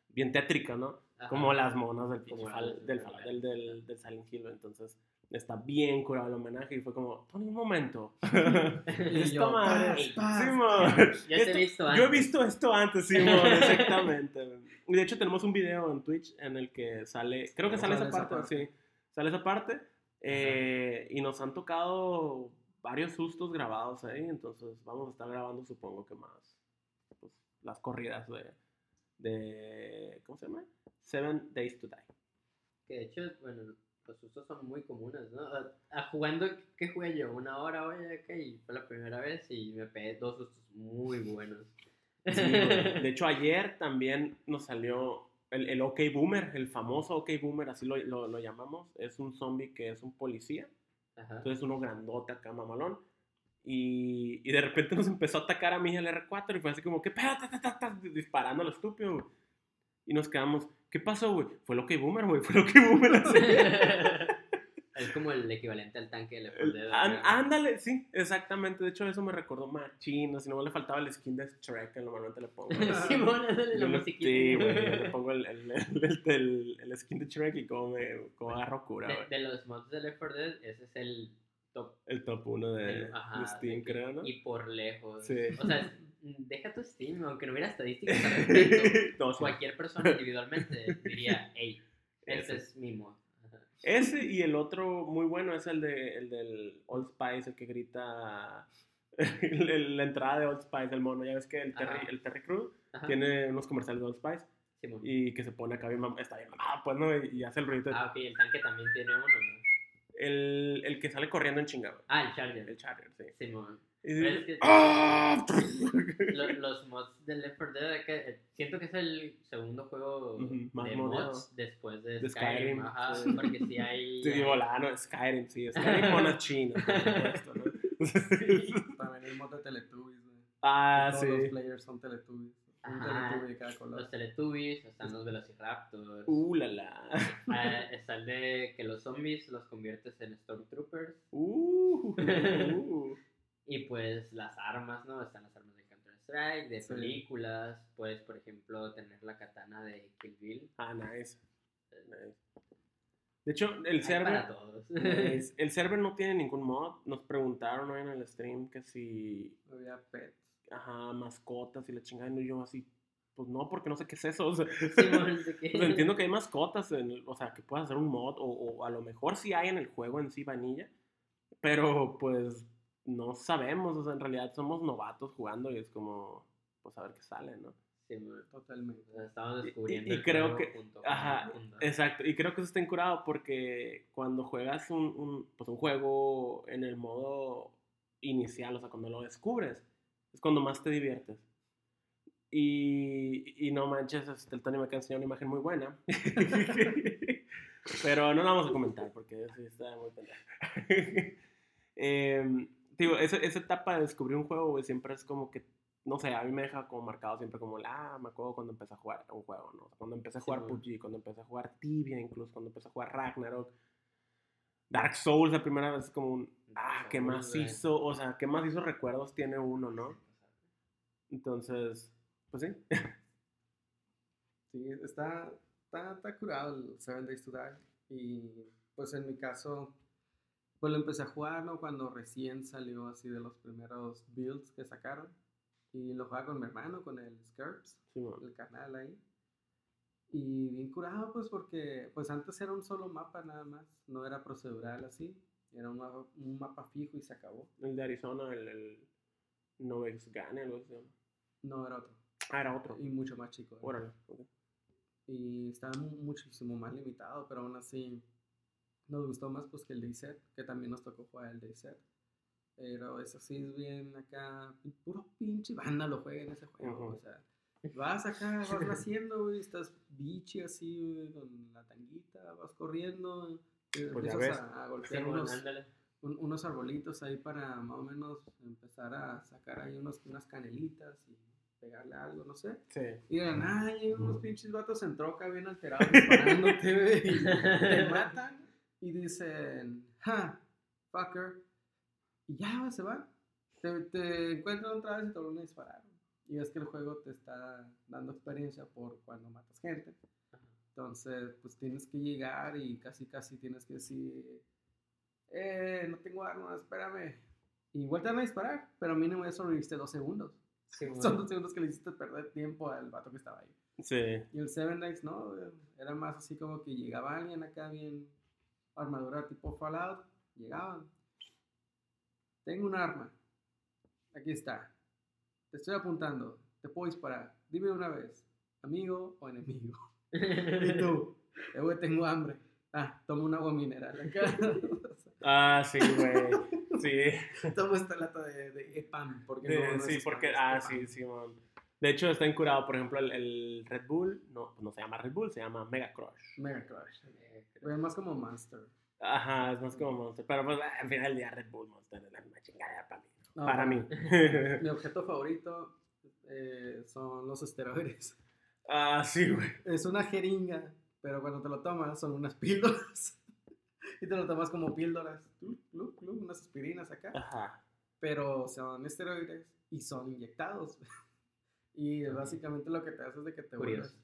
Speaker 1: bien tétricas, ¿no?
Speaker 3: Ajá.
Speaker 1: como las monas del,
Speaker 3: Como
Speaker 1: fal- del,
Speaker 3: enfermeras.
Speaker 1: del, del, del Silent Hill. Entonces, está bien curado el homenaje y fue como, Tony, un momento. Esta
Speaker 2: yo,
Speaker 1: madre. Simón.
Speaker 3: Ya te he visto
Speaker 1: Yo he visto esto antes, Simón, exactamente. Y de hecho tenemos un video en Twitch en el que sale, creo que sale, esa parte. sí, sale esa parte. eh, y nos han tocado varios sustos grabados ahí, entonces vamos a estar grabando supongo que más pues, las corridas de, de, ¿cómo se llama? Seven Days to Die.
Speaker 3: Que de hecho, bueno, los sustos son muy comunes, ¿no? A, a jugando, ¿qué jugué yo? Una hora hoy acá y fue la primera vez y me pegué dos sustos muy buenos.
Speaker 1: Sí, de hecho ayer también nos salió el, el OK Boomer, el famoso OK Boomer, así lo, lo, lo llamamos, es un zombie que es un policía.
Speaker 3: Ajá.
Speaker 1: Entonces uno grandote acá, mamalón. Y, y de repente nos empezó a atacar a mí el R4 y fue así como, ¿qué pedo? Ta, ta, ta, ta, disparando a lo estúpido, güey. Y nos quedamos, ¿qué pasó, güey? Fue lo que Boomer, güey, fue lo que Boomer.
Speaker 3: es como el equivalente al tanque de Left 4
Speaker 1: El-
Speaker 3: Dead.
Speaker 1: án-
Speaker 3: acá.
Speaker 1: ándale, sí, exactamente. De hecho, eso me recordó machino. Si no le faltaba el skin de Shrek, que normalmente le pongo.
Speaker 3: Simón, ándale
Speaker 1: Yo
Speaker 3: la
Speaker 1: le,
Speaker 3: musiquita.
Speaker 1: sí, güey, le pongo el, el, el, skin de Shrek y como, me, como agarro cura,
Speaker 3: de,
Speaker 1: güey.
Speaker 3: de los mods de Left 4 Dead, ese es el top.
Speaker 1: El top 1 de, Steam, creo, ¿no?
Speaker 3: Y por lejos.
Speaker 1: Sí.
Speaker 3: O sea, deja tu Steam, aunque no hubiera estadísticas al respecto.
Speaker 1: Sí.
Speaker 3: Cualquier persona individualmente diría, hey,
Speaker 1: Ese.
Speaker 3: este es mi mod.
Speaker 1: Ese y el otro muy bueno es el, de, el del Old Spice, el que grita la entrada de Old Spice, el mono. Ya ves que el Terry,
Speaker 3: Ajá.
Speaker 1: el Terry Crew
Speaker 3: Ajá.
Speaker 1: tiene unos comerciales de Old Spice. Y que se pone acá bien está bien mamado, pues, ¿no? Y, y hace el ruido.
Speaker 3: Ah, ok, el tanque también tiene uno, ¿no?
Speaker 1: El, el que sale corriendo en chingado.
Speaker 3: Ah, el Charger.
Speaker 1: El Charger, sí.
Speaker 3: Simón. Pero es que-
Speaker 1: ¡Ah!
Speaker 3: Lo- los mods de Left 4 Dead, que- eh, siento que es el segundo juego
Speaker 1: más
Speaker 3: de
Speaker 1: modeado.
Speaker 3: mods después de,
Speaker 1: De
Speaker 3: Skyrim.
Speaker 1: Skyrim,
Speaker 3: Ajá,
Speaker 1: sí.
Speaker 3: porque sí hay...
Speaker 1: Sí,
Speaker 3: hay-
Speaker 1: volando, Skyrim, sí. Skyrim supuesto, ¿no?
Speaker 2: También el mod de Teletubbies.
Speaker 1: Ah,
Speaker 2: Todos
Speaker 1: sí.
Speaker 2: los players son Teletubbies. Un
Speaker 3: Ajá.
Speaker 2: Teletubby de cada color.
Speaker 3: Los Teletubbies, están los Velociraptors.
Speaker 1: Uh, la la.
Speaker 3: Ah, está el de que los zombies los conviertes en Stormtroopers.
Speaker 1: Uh, uh.
Speaker 3: Y pues las armas, ¿no? Están las armas de Counter-Strike, de
Speaker 2: Sí.
Speaker 3: películas. Puedes, por ejemplo, tener la katana de Kill Bill.
Speaker 1: Ah, nice. nice. De hecho, el
Speaker 3: Hay
Speaker 1: server.
Speaker 3: para todos.
Speaker 1: nice. El server no tiene ningún mod. Nos preguntaron hoy en el stream que si.
Speaker 2: Había pets.
Speaker 1: Ajá, mascotas y la chingada. Y yo así. Pues no, porque no sé qué es eso. O sea, o sea, entiendo que hay mascotas, en o sea, que puedas hacer un mod, o, o a lo mejor sí hay en el juego en sí vanilla, pero pues no sabemos, o sea, en realidad somos novatos jugando y es como, pues a ver qué sale, ¿no?
Speaker 3: Simón.
Speaker 2: Totalmente.
Speaker 3: O sea, estamos
Speaker 1: Y-
Speaker 3: descubriendo.
Speaker 1: y- y
Speaker 3: el
Speaker 1: creo que-
Speaker 3: junto
Speaker 1: Ajá, exacto, y creo que eso está incurado porque cuando juegas un, un, pues un juego en el modo inicial, o sea, cuando lo descubres, es cuando más te diviertes. Y, y no manches, este, el Tony me ha enseñado una imagen muy buena. Pero no la vamos a comentar porque sí está muy pendeja. Em, digo, esa, esa etapa de descubrir un juego, güey, siempre es como que, no sé, a mí me deja como marcado siempre como, ah, me acuerdo cuando empecé a jugar un juego, ¿no? O sea, cuando empecé a
Speaker 3: Sí,
Speaker 1: jugar
Speaker 3: güey.
Speaker 1: PUBG, cuando empecé a jugar Tibia, incluso cuando empecé a jugar Ragnarok, Dark Souls la primera vez, es como un, ah, qué más
Speaker 3: güey.
Speaker 1: hizo, o sea, qué más hizo recuerdos tiene uno, ¿no? Entonces, pues sí.
Speaker 2: Sí, está, está, está curado el Seven Days to Die. Y pues en mi caso, pues lo empecé a jugar, ¿no? Cuando recién salió así de los primeros builds que sacaron. Y lo jugaba con mi hermano, con el Skirps,
Speaker 1: Sí,
Speaker 2: el canal ahí. Y bien curado, pues porque pues antes era un solo mapa nada más, no era procedural así. Era un mapa, un mapa fijo y se acabó.
Speaker 1: El de Arizona, el, el Novex Gane, algo así.
Speaker 2: No era otro.
Speaker 1: Ah, era otro.
Speaker 2: Y mucho más chico.
Speaker 1: Órale. ok.
Speaker 2: y estaba mu- muchísimo más limitado, pero aún así nos gustó más pues que el DayZ, que también nos tocó jugar el DayZ. Pero eso sí es bien acá, puro pinche banda lo juega en ese juego,
Speaker 1: Ujú.
Speaker 2: o sea, vas acá, vas haciendo, güey, estás bichi así, güey, con la tanguita, vas corriendo,
Speaker 1: Pues ya
Speaker 2: empiezas
Speaker 1: ves.
Speaker 2: a, a golpear
Speaker 3: Simón,
Speaker 2: unos,
Speaker 3: ándale.
Speaker 2: un- unos arbolitos ahí para más o menos empezar a sacar ahí unos, unas canelitas y pegarle algo, no sé.
Speaker 1: Sí.
Speaker 2: Y de nada llegan unos pinches vatos en troca bien alterados disparándote, güey, y te matan y dicen, ja, fucker. Y ya, se van. Te, te encuentran otra vez y te vuelven a disparar. Y es que el juego te está dando experiencia por cuando matas gente. Entonces, pues tienes que llegar y casi, casi tienes que decir, eh, no tengo armas, espérame. Y igual te van a disparar, pero mínimo ya sobreviviste dos segundos. Son dos segundos que le hiciste perder tiempo al vato que estaba ahí.
Speaker 1: Sí.
Speaker 2: Y el Seven Days, no, era más así como que llegaba alguien acá bien armadura tipo Fallout, llegaban. Tengo un arma. Aquí está. Te estoy apuntando. Te puedo disparar. Dime una vez, amigo o enemigo. Y tú, eh, güey, tengo hambre. Ah, toma un agua mineral acá.
Speaker 1: Ah, sí, güey. Sí.
Speaker 2: Toma esta lata de, de EPAM. Porque
Speaker 1: De-
Speaker 2: no, no
Speaker 1: sí, porque. Ah, sí,
Speaker 2: EPAM.
Speaker 1: sí. De hecho, está incurado, por ejemplo, el, el Red Bull. No, no se llama Red Bull, se llama Mega Crush.
Speaker 2: Mega Crush. Güey, más como Monster.
Speaker 1: Ajá, es más como Monster. Pero pues, al final del día, Red Bull Monster es la misma chingadera para mí.
Speaker 2: No,
Speaker 1: para mí.
Speaker 2: Mi objeto favorito eh, son los esteroides.
Speaker 1: ah, sí, güey.
Speaker 2: Es una jeringa, pero cuando te lo tomas son unas píldoras. y te lo tomas como píldoras. Unas aspirinas acá.
Speaker 1: Ajá.
Speaker 2: Pero son esteroides y son inyectados. Y básicamente lo que te hace es de que te vuelves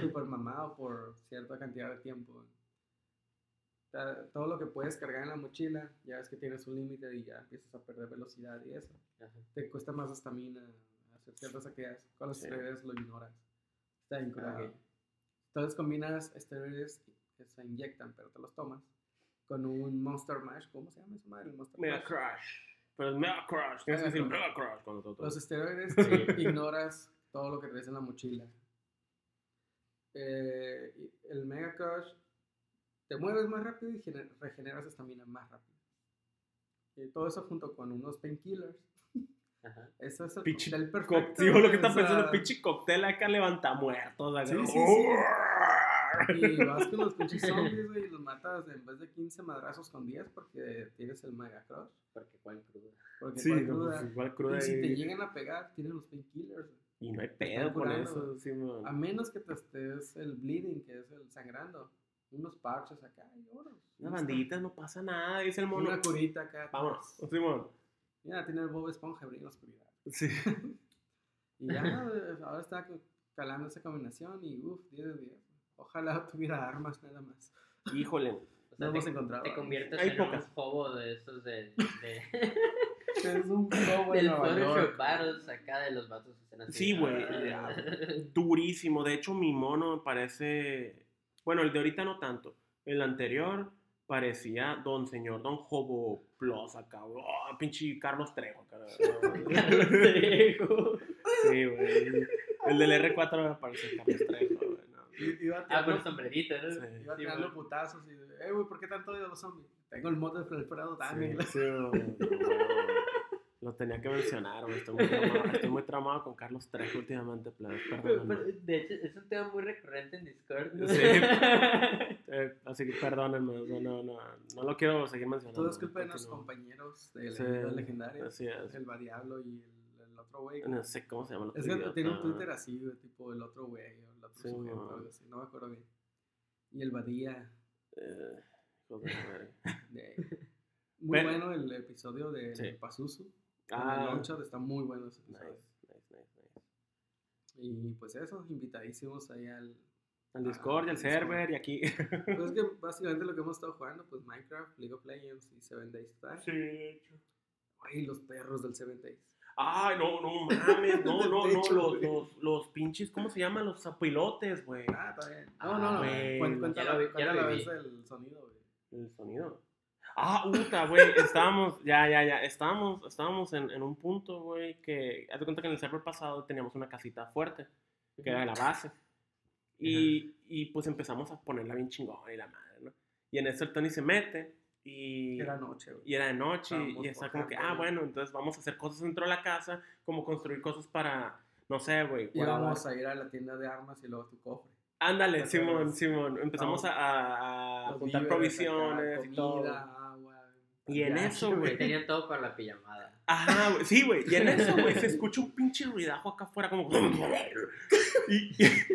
Speaker 2: súper mamado por cierta cantidad de tiempo. O sea, todo lo que puedes cargar en la mochila, ya ves que tienes un límite y ya empiezas a perder velocidad y eso.
Speaker 3: Ajá.
Speaker 2: Te cuesta más estamina hacer ciertas actividades. Con los
Speaker 1: Sí.
Speaker 2: esteroides lo ignoras. Está curado.
Speaker 3: Ok.
Speaker 2: Entonces combinas esteroides que se inyectan, pero te los tomas, con un Monster Mash. ¿Cómo se llama esa madre? El Monster
Speaker 1: Mega
Speaker 2: Mash.
Speaker 1: Crush. Pero es Mega Crush. Tienes que decir. Mega Crush cuando te lo
Speaker 2: Los esteroides
Speaker 3: Sí.
Speaker 2: ignoras todo lo que traes en la mochila. eh, el Mega Crush te mueves más rápido y gener- regeneras estamina más rápido. Y todo eso junto con unos painkillers.
Speaker 3: Ajá.
Speaker 2: Eso es el
Speaker 1: Pinche
Speaker 2: cóctel
Speaker 1: Co-
Speaker 2: perfecto.
Speaker 1: Sí, lo que está pensando, pinche cóctel acá levanta muertos. Acá.
Speaker 2: Sí, sí, Y vas con los pinches zombies, güey, y los matas en vez de 15 madrazos con 10 porque tienes el Mega Crush.
Speaker 3: Porque cuál cruda.
Speaker 2: Porque
Speaker 1: Sí, no,
Speaker 2: cruda.
Speaker 1: pues, igual cruda
Speaker 2: y si te llegan a pegar, tienen los painkillers. güey.
Speaker 1: Y no hay pedo con eso, man.
Speaker 2: A menos que te estés el bleeding, que es el sangrando. Unos parches acá y oro.
Speaker 1: Unas banditas, no pasa nada, dice el mono.
Speaker 2: Una curita acá.
Speaker 1: Vámonos. Simón.
Speaker 2: Mira, tiene el Bob Esponja brilla en la oscuridad.
Speaker 1: Sí.
Speaker 2: Y ya, eh, ahora está calando esa combinación y uff, 10 de 10. Ojalá tuviera armas nada más.
Speaker 1: Híjole.
Speaker 3: O
Speaker 2: No
Speaker 3: sea,
Speaker 2: hemos
Speaker 3: te,
Speaker 2: encontrado.
Speaker 3: te conviertes
Speaker 1: Hay
Speaker 3: en
Speaker 1: pocas.
Speaker 3: un hobo de esos de, de,
Speaker 2: Es un en
Speaker 3: del Photoshop. Battles acá de los vatos que están así.
Speaker 1: Sí, güey.
Speaker 3: Ah.
Speaker 1: Durísimo. De hecho, mi mono me parece. Bueno, el de ahorita no tanto. El anterior parecía Don Señor, Don Jobo Plus acá. Oh, pinche Carlos Trejo acá. Sí, güey. El del R4 me parece Carlos Trejo,
Speaker 2: Iba
Speaker 3: Ah, con sombrerito, ¿no?
Speaker 1: Sí.
Speaker 2: iba
Speaker 3: Sí,
Speaker 2: tirando
Speaker 3: güey.
Speaker 2: putazos y, eh, güey, ¿por qué tanto odio a los zombies? Tengo el mod de Alfredo también.
Speaker 1: Sí, sí, güey. Lo tenía que mencionar, güey. Estoy muy tramado, estoy muy tramado con Carlos Trejo últimamente, plebes,
Speaker 3: Pero-
Speaker 1: perdónenme.
Speaker 3: pero, de hecho, es un tema muy recurrente en Discord. ¿no?
Speaker 1: Sí. Eh, así que perdónenme, o sea, no, no, no lo quiero seguir mencionando.
Speaker 2: Todo es culpa de
Speaker 1: no-
Speaker 2: compañeros de
Speaker 1: Sí, es.
Speaker 2: El Variablo y el, el otro güey.
Speaker 1: No sé cómo se llama el otro
Speaker 2: Es que
Speaker 1: idiota.
Speaker 2: tiene un Twitter así, güey, tipo el otro güey o el otro
Speaker 1: Sí,
Speaker 2: sujeto,
Speaker 1: no.
Speaker 2: algo así, no me acuerdo bien. Y el Badía.
Speaker 1: Eh, de-
Speaker 2: Muy
Speaker 1: Pero-
Speaker 2: bueno el episodio de
Speaker 1: Sí.
Speaker 2: Pazuzu.
Speaker 1: Ah,
Speaker 2: el Launcher está muy bueno ese
Speaker 1: nice,
Speaker 2: episodio.
Speaker 1: nice, nice, nice.
Speaker 2: Y pues eso, invitadísimos ahí al...
Speaker 1: Al Discord y al server y aquí.
Speaker 2: Pues es que básicamente lo que hemos estado jugando, pues Minecraft, League of Legends y Seven Days to Die.
Speaker 1: Sí, de hecho.
Speaker 2: Ay, los perros del Seven Days.
Speaker 1: Ay, no, no mames, no, no, no, los,
Speaker 2: güey.
Speaker 1: los, los pinches, ¿cómo se llaman? Los zapilotes, güey.
Speaker 2: Ah, está bien. No,
Speaker 3: Ah,
Speaker 2: no, no.
Speaker 1: güey,
Speaker 2: Cuenta, cuenta
Speaker 3: ya
Speaker 2: la, vez del sonido, güey.
Speaker 1: El sonido. Ah, puta, güey, estábamos, ya, ya, ya, estábamos, estábamos en, en un punto, güey, que, haz de cuenta que en el server pasado teníamos una casita fuerte, que era la base, y, y pues empezamos a ponerla bien chingón y la madre, ¿no? Y en eso el Tony se mete, y...
Speaker 2: Era noche, güey.
Speaker 1: Y era de noche y-
Speaker 2: Estábamos
Speaker 1: y está como que, ah, bueno, entonces vamos a hacer cosas dentro de la casa, como construir cosas para, no sé, güey.
Speaker 2: Y vamos a ir a la tienda de armas y luego tu cofre.
Speaker 1: Ándale,
Speaker 2: ¿te
Speaker 1: Simón? Simón. Empezamos a, a- juntar
Speaker 2: víveres
Speaker 1: provisiones
Speaker 2: acá,
Speaker 1: y todo.
Speaker 2: comida, agua.
Speaker 1: Y en
Speaker 2: ya,
Speaker 1: eso, güey.
Speaker 3: tenían todo para la pijamada.
Speaker 1: Ajá, güey. Sí, güey. Y en eso, güey, se escucha un pinche ruidajo acá afuera, como. y, y,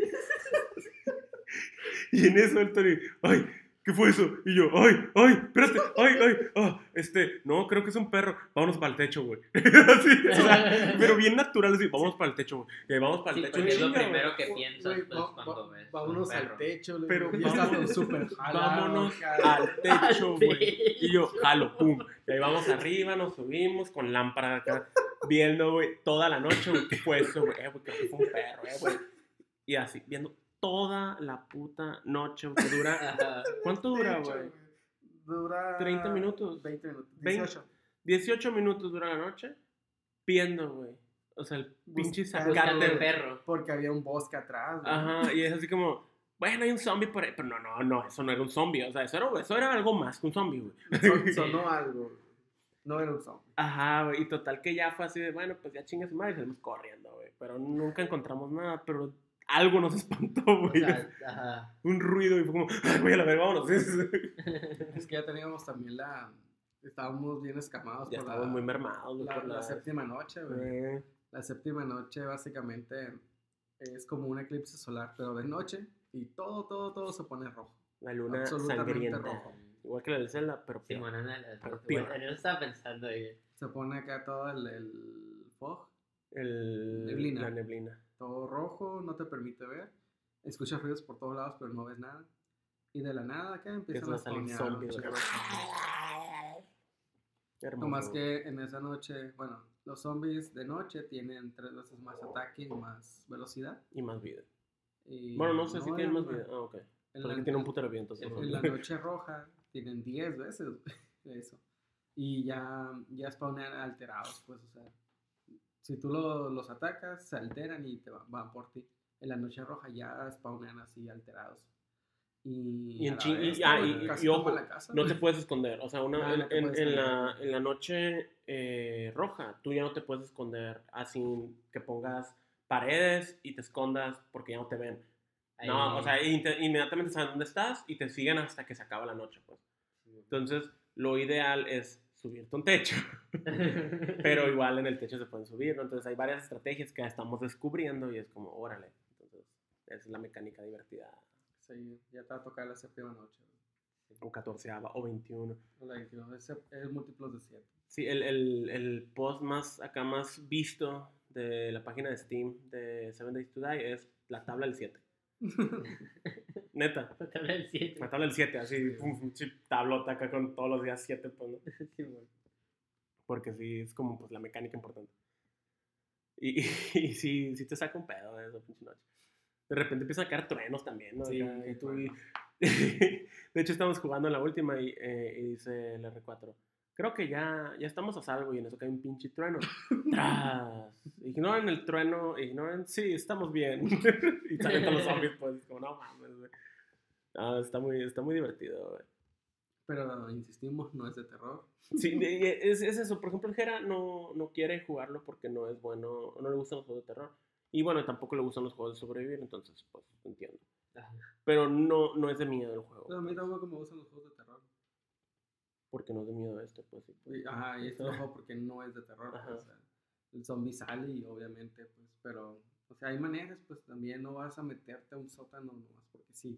Speaker 1: y en eso el Tony, ay, ¿qué fue eso? Y yo, ay, ay, espérate, ay, ay, ah, este, no, creo que es un perro. Vámonos para el techo, güey. Así, o sea, pero bien natural, así, vámonos para el techo, güey. Y ahí vamos para el
Speaker 3: Sí,
Speaker 1: techo.
Speaker 3: porque es lo
Speaker 1: chinga, güey.
Speaker 3: primero que
Speaker 2: Güey,
Speaker 3: piensas pues,
Speaker 2: va-
Speaker 3: cuando
Speaker 2: va-
Speaker 3: ves. un
Speaker 2: Vámonos
Speaker 3: perro.
Speaker 2: al techo, le
Speaker 1: Pero
Speaker 2: digo, y está
Speaker 1: vámonos-
Speaker 2: súper
Speaker 1: al techo, güey. Y yo, jalo, pum. Y ahí vamos arriba, nos subimos con lámpara acá, viendo, güey, toda la noche, güey, ¿qué fue eso, güey? Eh, güey, que fue un perro, eh, güey. Y así, viendo toda la puta noche, que dura... ¿Cuánto dura, güey?
Speaker 2: Dura
Speaker 1: 30 minutos.
Speaker 2: 20 minutos.
Speaker 1: 20.
Speaker 2: 18.
Speaker 1: 18 minutos dura la noche viendo, güey. O sea, el pinche
Speaker 2: Buscando
Speaker 3: el perro.
Speaker 2: Porque había un bosque atrás. güey.
Speaker 1: Ajá, y es así como, bueno, hay un zombie por ahí. Pero no, no, no, eso no era un zombie. O sea, eso era, eso era algo más que un zombie, güey.
Speaker 2: Son- Sonó algo. No era un zombie.
Speaker 1: Ajá, güey, y total que ya fue así de, bueno, pues ya chingas madre y salimos corriendo, güey. Pero nunca encontramos nada, pero algo nos espantó,
Speaker 3: O
Speaker 1: güey.
Speaker 3: sea, ajá.
Speaker 1: Un ruido y fue como, ay, güey, a la verga, vámonos.
Speaker 2: Es que ya teníamos también la. Estábamos bien escamados
Speaker 1: ya
Speaker 2: por
Speaker 1: estábamos
Speaker 2: la,
Speaker 1: muy mermados,
Speaker 2: la,
Speaker 1: por
Speaker 2: la
Speaker 1: la...
Speaker 2: séptima noche, güey.
Speaker 1: Eh,
Speaker 2: La séptima noche básicamente es como un eclipse solar, pero de noche. Y todo, todo, todo se pone rojo.
Speaker 1: la luna
Speaker 2: Absolutamente
Speaker 1: sangrienta.
Speaker 2: rojo.
Speaker 1: Igual que la de Zelda, pero
Speaker 3: Sí, bueno, en el-
Speaker 1: Pero
Speaker 3: bueno, eso estaba pensando. y-
Speaker 2: Se pone acá todo el, el fog,
Speaker 1: El,
Speaker 2: Neblina.
Speaker 1: La neblina.
Speaker 2: Todo rojo, no te permite ver. Escuchas ruidos por todos lados, pero no ves nada. Y de la nada acá empiezan a
Speaker 1: salir zombies.
Speaker 2: No más que en esa noche, bueno, los zombies de noche tienen tres veces más ataque y más velocidad.
Speaker 1: Y más vida.
Speaker 2: Y
Speaker 1: Bueno, no sé si tienen más
Speaker 2: en-
Speaker 1: vida. Ah, ok.
Speaker 2: En
Speaker 1: Porque
Speaker 2: la,
Speaker 1: tiene un putero de viento. ¿no?
Speaker 2: en la noche roja tienen 10 veces eso. Y ya, ya spawnean alterados, pues, o sea. Si tú lo- los atacas, se alteran y te van, van por ti. en la noche roja ya spawnan así alterados. Y,
Speaker 1: Y en chi- y-
Speaker 2: vez,
Speaker 1: ah, y- y ojo,
Speaker 2: la casa,
Speaker 1: No te puedes esconder. O sea, una, en,
Speaker 2: no
Speaker 1: en- en la, en la noche eh, roja, tú ya no te puedes esconder así que pongas paredes y te escondas porque ya no te ven. No, o
Speaker 3: Ahí-
Speaker 1: sea, inmediatamente saben dónde estás y te siguen hasta que se acaba la noche, pues. Entonces, lo ideal es subirte un techo, pero igual en el techo se pueden subir, ¿no? Entonces, hay varias estrategias que estamos descubriendo y es como, órale. Entonces, esa es la mecánica divertida.
Speaker 2: Sí, ya te va a tocar la séptima noche. güey.
Speaker 1: O 14 o 21.
Speaker 2: O la 21, es, es múltiplos de 7.
Speaker 1: Sí, el, el, el post más acá más visto de la página de Steam de Seven Days to Die es la tabla del 7. Neta.
Speaker 3: La tabla del 7.
Speaker 1: La tabla del 7, así,
Speaker 2: Sí.
Speaker 1: pum, tablota acá con todos los días 7, pues, ¿no?
Speaker 3: Sí, bueno.
Speaker 1: Porque sí, es como pues la mecánica importante. Y, y, y sí, sí te saca un pedo de esa pinche noche. De repente empiezan a caer truenos también, ¿no?
Speaker 2: Sí,
Speaker 1: Acá, y tú
Speaker 2: bueno.
Speaker 1: de hecho, estamos jugando en la última y, eh, y dice el R4. Creo que ya, ya estamos a salvo y en eso cae un pinche trueno. ¡Tras! Ignoren el trueno, ignoren. Sí, estamos bien. y salen todos los zombies, pues, como no mames, No, está muy, está muy divertido, güey.
Speaker 2: Pero insistimos, no es de terror.
Speaker 1: Sí, es, es eso. Por ejemplo, el Jera no, no quiere jugarlo porque no es bueno, no le gustan los juegos de terror. Y bueno, tampoco le gustan los juegos de sobrevivir, entonces, pues, entiendo.
Speaker 3: Ajá.
Speaker 1: Pero no, no es de miedo el juego.
Speaker 2: Pero a mí tampoco me gustan los juegos de terror.
Speaker 1: Porque no es de miedo este, pues sí. pues.
Speaker 2: Y- Ajá, y este lo juego porque no es de terror. pues,
Speaker 1: Ajá.
Speaker 2: o sea, el zombie sale y obviamente, pues, pero, o sea, hay maneras, pues también no vas a meterte a un sótano nomás porque sí.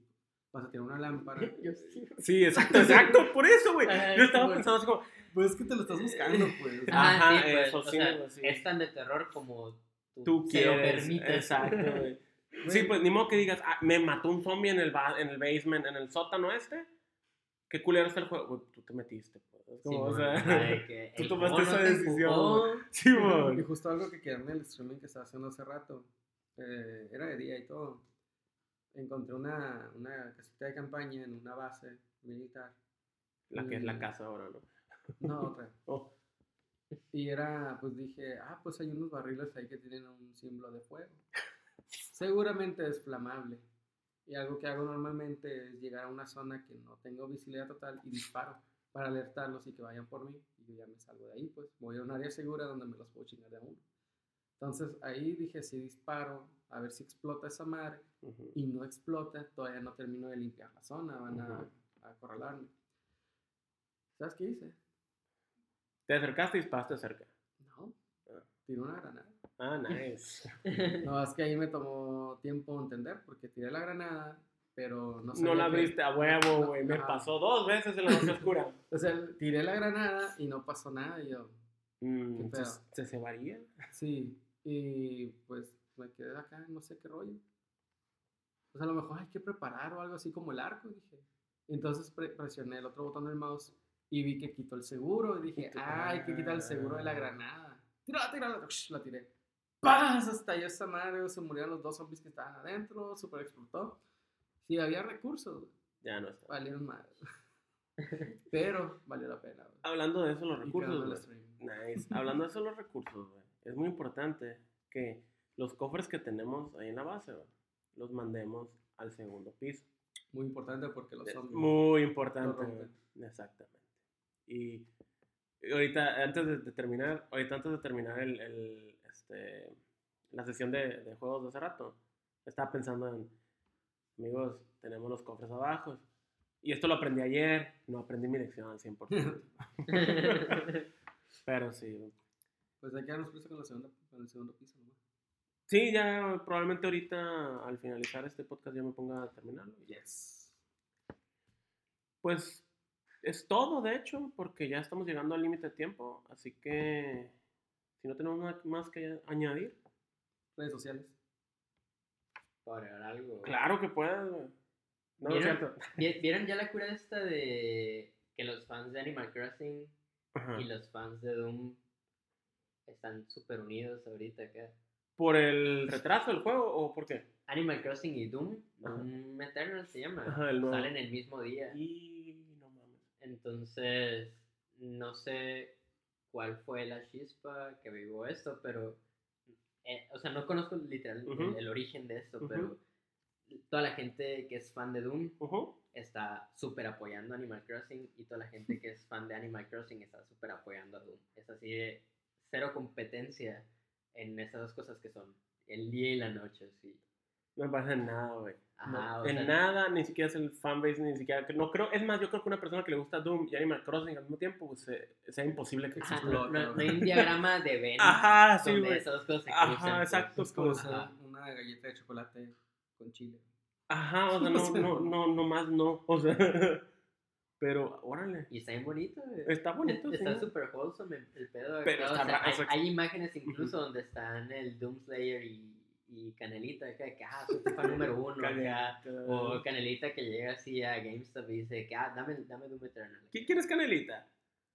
Speaker 2: Vas a tirar una lámpara.
Speaker 3: Yo sí.
Speaker 1: Sí, exacto, exacto, por eso, güey. Yo estaba
Speaker 3: bueno.
Speaker 1: pensando así como,
Speaker 2: Pues es que te lo estás buscando, pues.
Speaker 1: Ajá,
Speaker 3: Ajá, sí, pues,
Speaker 1: eso
Speaker 3: o
Speaker 1: sí,
Speaker 3: sea,
Speaker 1: sí.
Speaker 3: es tan de terror como tú,
Speaker 1: tú
Speaker 3: se lo
Speaker 1: quieres.
Speaker 3: permites.
Speaker 1: Exacto, güey. Sí, pues ni modo que digas, ah, me mató un zombie en el, ba- en el basement, en el sótano este. Qué culero está el juego. Güey, tú te metiste, pues.
Speaker 3: Sí,
Speaker 1: como, o sea,
Speaker 3: que
Speaker 1: tú tomaste
Speaker 3: no
Speaker 1: esa
Speaker 3: te
Speaker 1: decisión, sí,
Speaker 2: Y
Speaker 1: güey.
Speaker 2: justo algo que quedé en el streaming que estaba haciendo hace rato, eh, era de día y todo. Encontré una, una casita de campaña en una base militar.
Speaker 1: La que es la casa ahora, ¿no?
Speaker 2: No, otra.
Speaker 1: Oh,
Speaker 2: Y era, pues dije, ah, pues hay unos barriles ahí que tienen un símbolo de fuego. Seguramente es flamable. Y algo que hago normalmente es llegar a una zona que no tengo visibilidad total y disparo para alertarlos y que vayan por mí. Y yo ya me salgo de ahí, pues voy a un área segura donde me los puedo chingar de a uno. Entonces ahí dije, si disparo, a ver si explota esa madre.
Speaker 1: ujú.
Speaker 2: Y no explota, todavía no termino de limpiar la zona, van a, a acorralarme. ¿Sabes qué hice?
Speaker 1: Te acercaste y disparaste cerca.
Speaker 2: No, tiré una granada.
Speaker 1: Ah, nice.
Speaker 2: No, es que ahí me tomó tiempo entender porque tiré la granada, pero no
Speaker 1: No la abriste a huevo,
Speaker 2: No,
Speaker 1: güey. Me pasó dos veces en la noche oscura.
Speaker 2: O sea, tiré la granada y no pasó nada y yo,
Speaker 1: Mm,
Speaker 2: Qué
Speaker 1: ¿se. ¿Se cebaría?
Speaker 2: sí, y pues me quedé acá, no sé qué rollo. Pues a lo mejor hay que preparar o algo así como el arco, dije. Entonces pre- presioné el otro botón del mouse y vi que quitó el seguro y dije, ah, hay que quitar el seguro de la
Speaker 1: ah.
Speaker 2: granada. Tírala, tírala, la tiré. ¡Paz! Estalló esa madre, se murieron los dos zombies que estaban adentro, super explotó. Sí, había recursos,
Speaker 1: Ya no está.
Speaker 2: valieron más. Pero valió la pena. güey.
Speaker 1: Hablando de eso, los recursos. Nice. Hablando de eso, los recursos, güey. Es muy importante que los cofres que tenemos ahí en la base, los mandemos al segundo piso.
Speaker 2: Muy importante porque los
Speaker 1: Es
Speaker 2: zombies.
Speaker 1: muy importante. Exactamente. Y ahorita, antes de, de terminar, ahorita antes de terminar el, el, este, la sesión de, de juegos de hace rato, estaba pensando en, amigos, tenemos los cofres abajo. Y esto lo aprendí ayer, no aprendí mi lección al 100%. pero sí,
Speaker 2: Pues hay que darnos prisa con, la segunda, con el segundo piso. ¿no?
Speaker 1: Sí, ya probablemente ahorita al finalizar este podcast ya me ponga a terminarlo.
Speaker 2: Yes.
Speaker 1: Pues es todo, de hecho, porque ya estamos llegando al límite de tiempo. Así que si no tenemos nada más que añadir,
Speaker 2: Redes sociales.
Speaker 3: Para agregar algo.
Speaker 1: claro que puedes, güey. No,
Speaker 3: ¿Vieron?
Speaker 1: cierto.
Speaker 3: Vi- ¿Vieron ya la cura esta de que los fans de Animal Crossing
Speaker 1: Ajá.
Speaker 3: y los fans de Doom están súper unidos ahorita acá?
Speaker 1: ¿Por el retraso del juego o por qué?
Speaker 3: Animal Crossing y Doom,
Speaker 1: Ajá.
Speaker 3: Doom Eternal se llama,
Speaker 1: Ajá, el nuevo.
Speaker 3: salen el mismo día.
Speaker 1: Y no mames.
Speaker 3: Entonces, no sé cuál fue la chispa que vivió esto, pero eh, o sea, no conozco literal el- origen de esto, pero toda la gente que es fan de Doom está súper apoyando Animal Crossing y toda la gente que es fan de Animal Crossing está súper apoyando a Doom. Es así de cero competencia en esas dos cosas que son el día y la noche, sí.
Speaker 1: No en nada, güey.
Speaker 3: Ajá,
Speaker 1: en
Speaker 3: sea,
Speaker 1: nada, ni siquiera es el fanbase, ni siquiera. No creo, es más, yo creo que una persona que le gusta Doom y Animal Crossing al mismo tiempo, pues eh, sea imposible que
Speaker 3: Ajá,
Speaker 1: exista.
Speaker 3: no, no- no hay un diagrama de Venn
Speaker 1: Ajá, sí, güey.
Speaker 3: esas dos cosas
Speaker 1: Ajá,
Speaker 3: cruzan, pues.
Speaker 1: exacto.
Speaker 3: Ajá.
Speaker 2: una galleta de chocolate con chile.
Speaker 1: Ajá, o sea, no, no, no, no más no. O sea, pero, órale.
Speaker 3: Y está bien bonito, güey.
Speaker 1: Está bonito, sí.
Speaker 3: Está súper wholesome el, pedo.
Speaker 1: Pero
Speaker 3: acá, o
Speaker 1: está
Speaker 3: sea, hay, hay imágenes incluso donde están el Doomslayer y, y Canelita, acá, que ah, soy tu fan número uno.
Speaker 1: Canelita.
Speaker 3: O Canelita que llega así a GameStop y dice que, ah, dame, dame Doom Eternal.
Speaker 1: ¿Qui- ¿Quién es Canelita?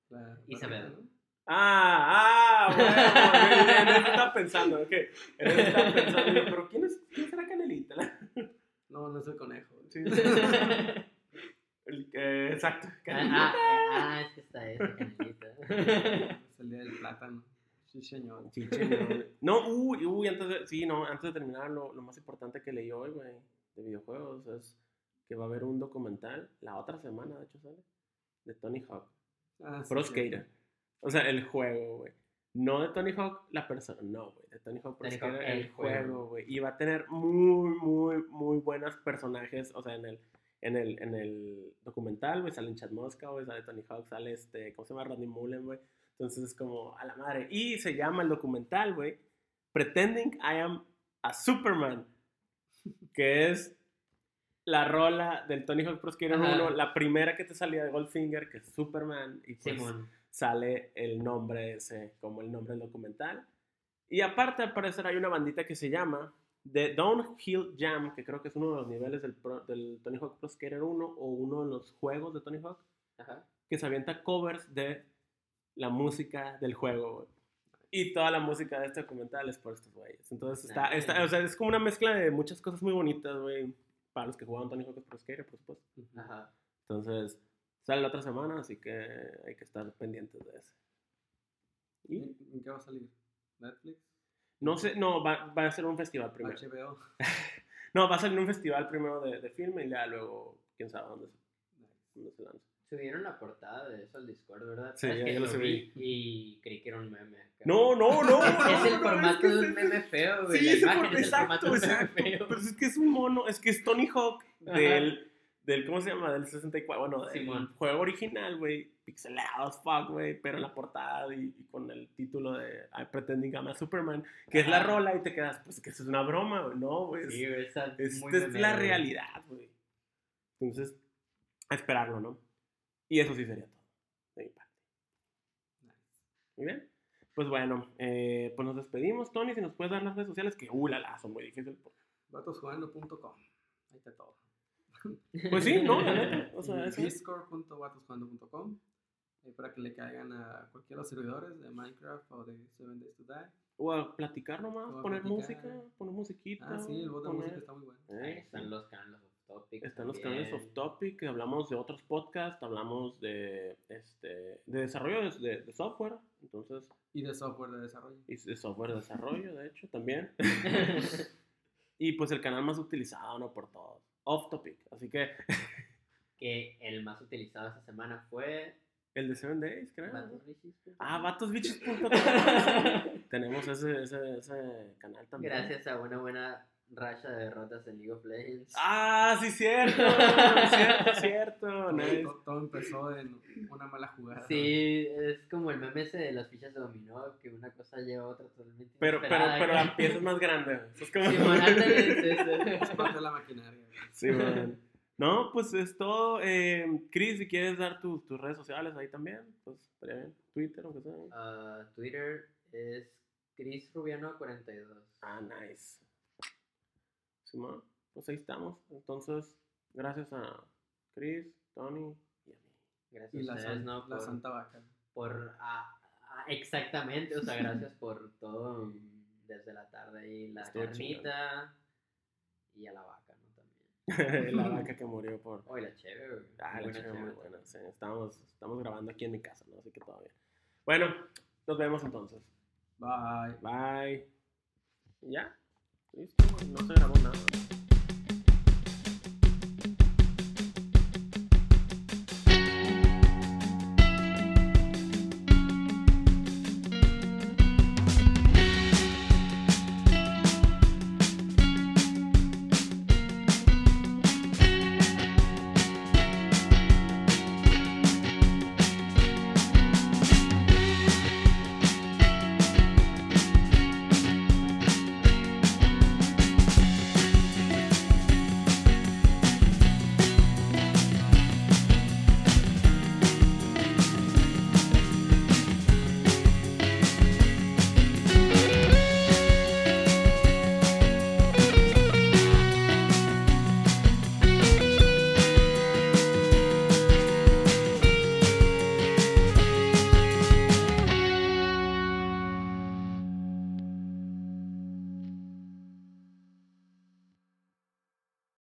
Speaker 2: La
Speaker 3: Isabel.
Speaker 2: ¿no?
Speaker 1: Ah, ah, bueno, en, en eso estaba pensando, ok. En eso estaba pensando, pero ¿quién, es, ¿quién será Canelita?
Speaker 2: No, no es el conejo.
Speaker 1: Sí. El- eh, exacto,
Speaker 3: ah,
Speaker 1: Canelita.
Speaker 3: ah, ah, es que está esa Canelita.
Speaker 2: Es el día del plátano. Sí, señor.
Speaker 1: Sí. No, uy, uy, antes de, sí, no, antes de terminar, lo, lo más importante que leí hoy, güey, de videojuegos, es que va a haber un documental, la otra semana, de hecho, sale, de Tony Hawk,
Speaker 2: Ah,
Speaker 1: Pro
Speaker 2: sí.
Speaker 1: Skater. O sea, el juego, güey. No de Tony Hawk, la persona, no, güey, de Tony Hawk Pro
Speaker 3: Tony
Speaker 1: Skater,
Speaker 3: Hawk,
Speaker 1: el,
Speaker 3: juego,
Speaker 1: güey. Y va a tener muy, muy, muy buenos personajes, o sea, en el, en el, en el documental, güey, sale Chad Mosca, güey, sale Tony Hawk, sale este, ¿cómo se llama? Randy Mullen, güey. Entonces es como, a la madre. Y se llama el documental, güey, Pretending I Am a Superman, que es la rola del Tony Hawk Pro Skater
Speaker 3: Ajá.
Speaker 1: 1, la primera que te salía de Goldfinger, que es Superman, y pues
Speaker 3: Simón.
Speaker 1: sale el nombre ese, como el nombre del documental. Y aparte, al parecer, hay una bandita que se llama The Downhill Jam, que creo que es uno de los niveles del, pro- del Tony Hawk Pro Skater 1 o uno de los juegos de Tony Hawk,
Speaker 3: Ajá.
Speaker 1: que se avienta covers de la música del juego, güey. Y toda la música de este documental es por estos güeyes. Entonces, está, está-
Speaker 3: Nice.
Speaker 1: o sea, es como una mezcla de muchas cosas muy bonitas, güey, para los que jugaban Tony Hawk Pro Skater, por supuesto.
Speaker 3: Ajá.
Speaker 1: Entonces, sale la otra semana, así que hay que estar pendientes de ese. ¿Y?
Speaker 2: ¿En en qué va a salir? ¿Netflix?
Speaker 1: No sé, no, va, va a ser un festival primero.
Speaker 2: HBO.
Speaker 1: No, va a salir un festival primero de, de filme y ya luego, quién sabe dónde se, dónde se lanza.
Speaker 3: Subieron la portada de eso al Discord, ¿verdad?
Speaker 1: Sí, ya- ya lo subí.
Speaker 3: Y creí que era un meme.
Speaker 1: No, no, no.
Speaker 3: Es,
Speaker 1: no,
Speaker 3: es el
Speaker 1: no,
Speaker 3: formato de un meme feo, güey.
Speaker 1: Sí,
Speaker 3: la imagen es el formato
Speaker 1: exacto,
Speaker 3: de un meme
Speaker 1: exacto.
Speaker 3: feo.
Speaker 1: Pero es que es un mono, es que es Tony Hawk
Speaker 3: Ajá.
Speaker 1: del, del, ¿cómo se llama? Del 64, bueno, del
Speaker 3: Simón.
Speaker 1: juego original, güey, pixelado as fuck, güey, pero en la portada y, y con el título de I Pretending I'm a Superman, que es la rola y te quedas, pues que eso es una broma, güey, no, güey, es-
Speaker 3: Sí,
Speaker 1: Esta
Speaker 3: muy
Speaker 1: es la realidad, güey. Entonces, a esperarlo, ¿no? Y eso sí sería todo. De mi parte. Muy bien. Pues bueno, eh, pues nos despedimos, Tony. Si nos puedes dar las redes sociales, que uh, la, la, son muy difíciles.
Speaker 2: Vatosjugando.com. Ahí está todo.
Speaker 1: Pues sí, ¿no? La neta, O sea.
Speaker 2: Discord.vatosjugando.com eh, para que le caigan a cualquiera de los servidores de Minecraft o de Seven Days to Die.
Speaker 1: O a platicar nomás,
Speaker 2: O a
Speaker 1: poner
Speaker 2: platicar.
Speaker 1: música, poner musiquita.
Speaker 2: Ah, sí, el bot de
Speaker 1: poner-
Speaker 2: música está muy bueno.
Speaker 3: Ahí
Speaker 1: Eh,
Speaker 3: están los canales off topic.
Speaker 1: Están los canales off topic, hablamos de otros podcasts, hablamos de, este, de desarrollo de, de- de software, entonces,
Speaker 2: Y de software de desarrollo.
Speaker 1: y de software de desarrollo, de hecho, también. Y pues el canal más utilizado, ¿no? Por todos. Off topic. Así que
Speaker 3: que el más utilizado esta semana fue.
Speaker 1: el de Seven Days, creo.
Speaker 3: Vatos.
Speaker 1: Ah, vatosbichos.com. Tenemos ese, ese, ese canal también.
Speaker 3: Gracias a una buena racha de derrotas en League of Legends.
Speaker 1: Ah, sí, cierto. cierto, cierto.
Speaker 2: Todo,
Speaker 1: Nice.
Speaker 2: todo- todo empezó en una mala jugada.
Speaker 3: Sí, es como el meme ese de las fichas de dominó, que una cosa lleva a otra totalmente
Speaker 1: Pero, pero, pero la pieza es más grande. Es como...
Speaker 3: Simón, ándale, es
Speaker 2: parte de la maquinaria.
Speaker 1: Sí, man. No, pues es todo. Eh, Chris, si quieres dar tus tus redes sociales ahí también, pues estaría bien. Twitter, aunque sea.
Speaker 3: Ah, Twitter es Chris Rubiano 42.
Speaker 1: Ah, nice. Simón, pues ahí estamos. Entonces, gracias a Chris, Tony y a mí.
Speaker 3: Gracias
Speaker 2: Y
Speaker 3: a
Speaker 2: la,
Speaker 3: ustedes,
Speaker 2: san-
Speaker 3: ¿no?
Speaker 2: la
Speaker 3: por,
Speaker 2: Santa Vaca.
Speaker 3: por ah, ah, exactamente, o sea, gracias por todo mm, desde la tarde y la carnita y a la vaca, ¿no? También.
Speaker 1: la vaca que murió por.
Speaker 3: Oh, y la chévere.
Speaker 1: Ah,
Speaker 3: Muy
Speaker 1: la
Speaker 3: buena
Speaker 1: chica muy buena. Sí, estamos, estamos grabando aquí en mi casa, ¿no? Así que todo bien. Bueno, nos vemos entonces.
Speaker 2: Bye.
Speaker 1: Bye. Ya. Listo. No se grabó nada.